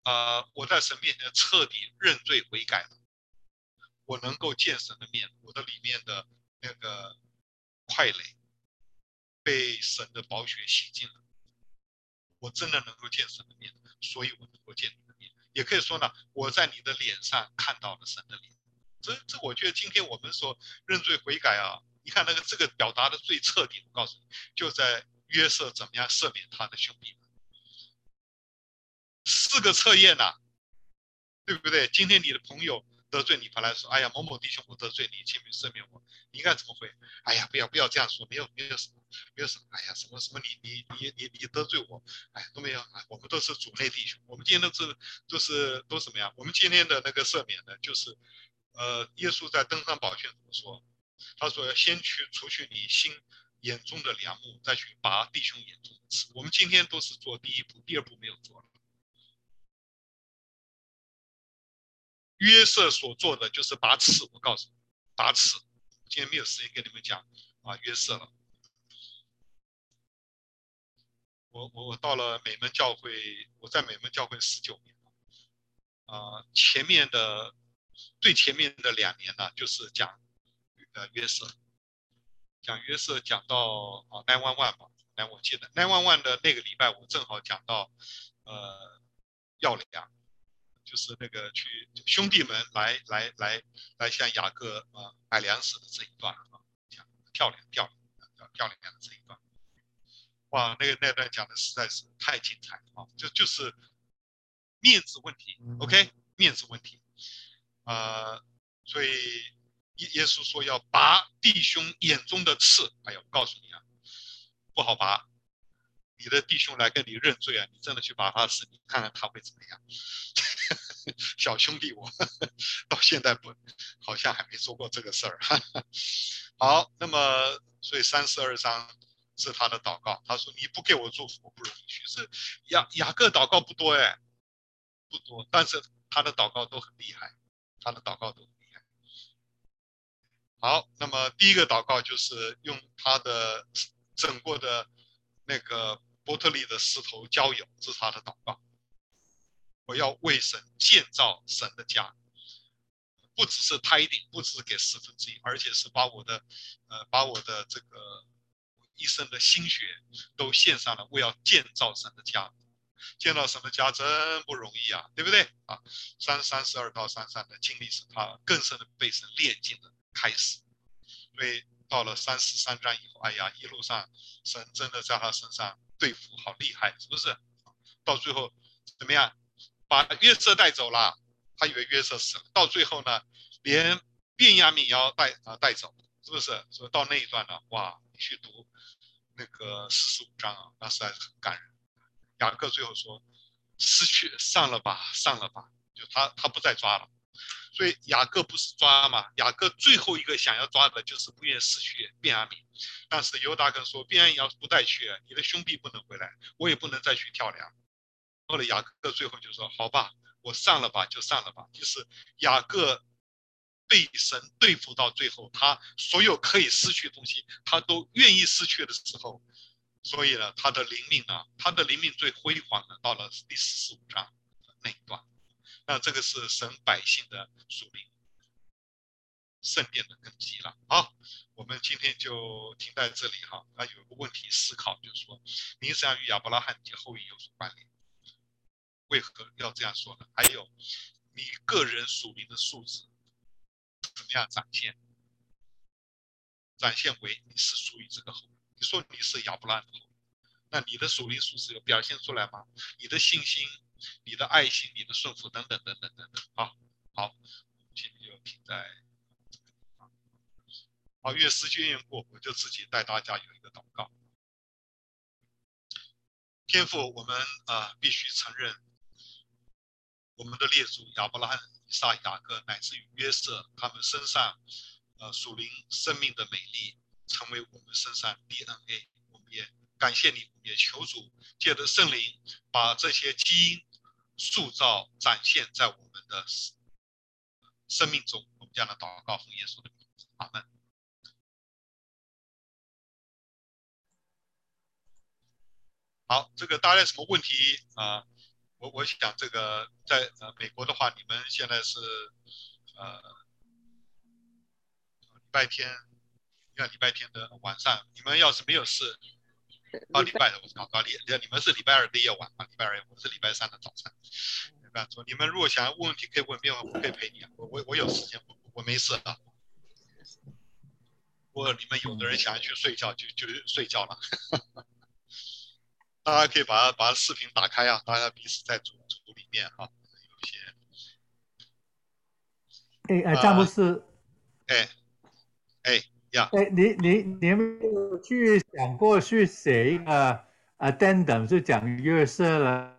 [SPEAKER 1] 啊、呃，我在神面前彻底认罪悔改了，我能够见神的面，我的里面的那个快垒被神的宝血洗净了，我真的能够见神的面，所以我能够见你的面，也可以说呢，我在你的脸上看到了神的脸。这这，我觉得今天我们说认罪悔改啊，你看那个这个表达的最彻底，我告诉你，就在约瑟怎么样赦免他的兄弟们。四个测验呐，对不对？今天你的朋友得罪你，回来说：“哎呀，某某弟兄，我得罪你，请你赦免我。”你应该怎么回？哎呀，不要不要这样说，没有没有什么，没有什么。哎呀，什么什么你你你你你得罪我，哎都没有。哎，我们都是主内弟兄，我们今天都是都是都什么呀？我们今天的那个赦免呢，就是，呃，耶稣在登山宝训怎么说？他说要先去除去你心眼中的梁木，再去拔弟兄眼中的刺。我们今天都是做第一步，第二步没有做了。约瑟所做的就是拔刺，我告诉你，拔刺。今天没有时间跟你们讲啊，约瑟了。我我我到了美门教会，我在美门教会十九年了。啊，前面的最前面的两年呢，就是讲呃约瑟，讲约瑟讲到啊 nine one one 吧，来我记得 nine one one 的那个礼拜，我正好讲到呃要领。就是那个去兄弟们来来来来向雅各啊买粮食的这一段啊，讲漂亮漂亮漂亮的这一段，哇，那个那段讲的实在是太精彩了啊！就就是面子问题，OK，面子问题啊，所以耶耶稣说要拔弟兄眼中的刺，哎呀，我告诉你啊，不好拔。你的弟兄来跟你认罪啊，你真的去拔他的刺，你看看他会怎么样？小兄弟，我到现在不好像还没做过这个事儿。好，那么所以三十二章是他的祷告，他说你不给我祝福，我不容易去。是雅雅各祷告不多哎，不多，但是他的祷告都很厉害，他的祷告都很。好，那么第一个祷告就是用他的整个的那个。伯特利的石头交友，这是他的祷告。我要为神建造神的家，不只是他一定，不只是给十分之一，而且是把我的，呃，把我的这个一生的心血都献上了。我要建造神的家，建造神的家真不容易啊，对不对啊？三三十二到三三的经历是他更深的被神炼净的开始，所以到了三十三章以后，哎呀，一路上神真的在他身上。对付好厉害，是不是？到最后怎么样？把约瑟带走了，他以为约瑟死了。到最后呢，连便雅悯也要带啊带走，是不是？所以到那一段呢，哇，你去读那个四十五章啊，那实在是很感人。雅各最后说：“失去散了吧，散了吧。”就他他不再抓了。所以雅各不是抓嘛？雅各最后一个想要抓的就是不愿失去便雅悯，但是犹大跟说，便雅悯要是不带去，你的兄弟不能回来，我也不能再去跳梁。后来雅各最后就说：“好吧，我上了吧，就上了吧。”就是雅各被神对付到最后，他所有可以失去的东西，他都愿意失去的时候，所以呢，他的灵命呢，他的灵命最辉煌的到了第四十五章那一段。那这个是神百姓的属灵圣殿的根基了。好，我们今天就停在这里哈。那有个问题思考，就是说，名实际上与亚伯拉罕及后裔有所关联，为何要这样说呢？还有，你个人属灵的素质怎么样展现？展现为你是属于这个后裔。你说你是亚伯拉罕的后裔，那你的属灵素质有表现出来吗？你的信心？你的爱心、你的顺服等等等等等等，好，好，今天就停在这个地方。好，越时间越过，我就自己带大家有一个祷告。天父，我们啊、必须承认，我们的列祖亚伯拉罕以撒、雅各乃至于约瑟，他们身上呃属灵生命的美丽，成为我们身上 DNA。我们也感谢你，也求主借着圣灵把这些基因塑造展现在我们的生命中。我们这样的祷告，奉耶稣的名字，阿门。好，这个大家有什么问题啊？我我想这个在呃美国的话，你们现在是呃礼拜天，要礼拜天的晚上，你们要是没有事，到礼拜的我搞到礼，你们是礼拜二的夜晚啊，礼拜二我是礼拜三的早餐。没办法，你们如果想要问问题，可以问，没有我可以陪你啊，我我我有时间，我我没事啊。如果你们有的人想要去睡觉，就就睡觉了。大家可以把把视频打开啊，大家彼此在组组里面哈、啊，有些。
[SPEAKER 3] 哎哎，詹姆斯，
[SPEAKER 1] 哎哎呀，
[SPEAKER 3] 哎，你你你有没有去想过去写一个 addendum 就讲约瑟了？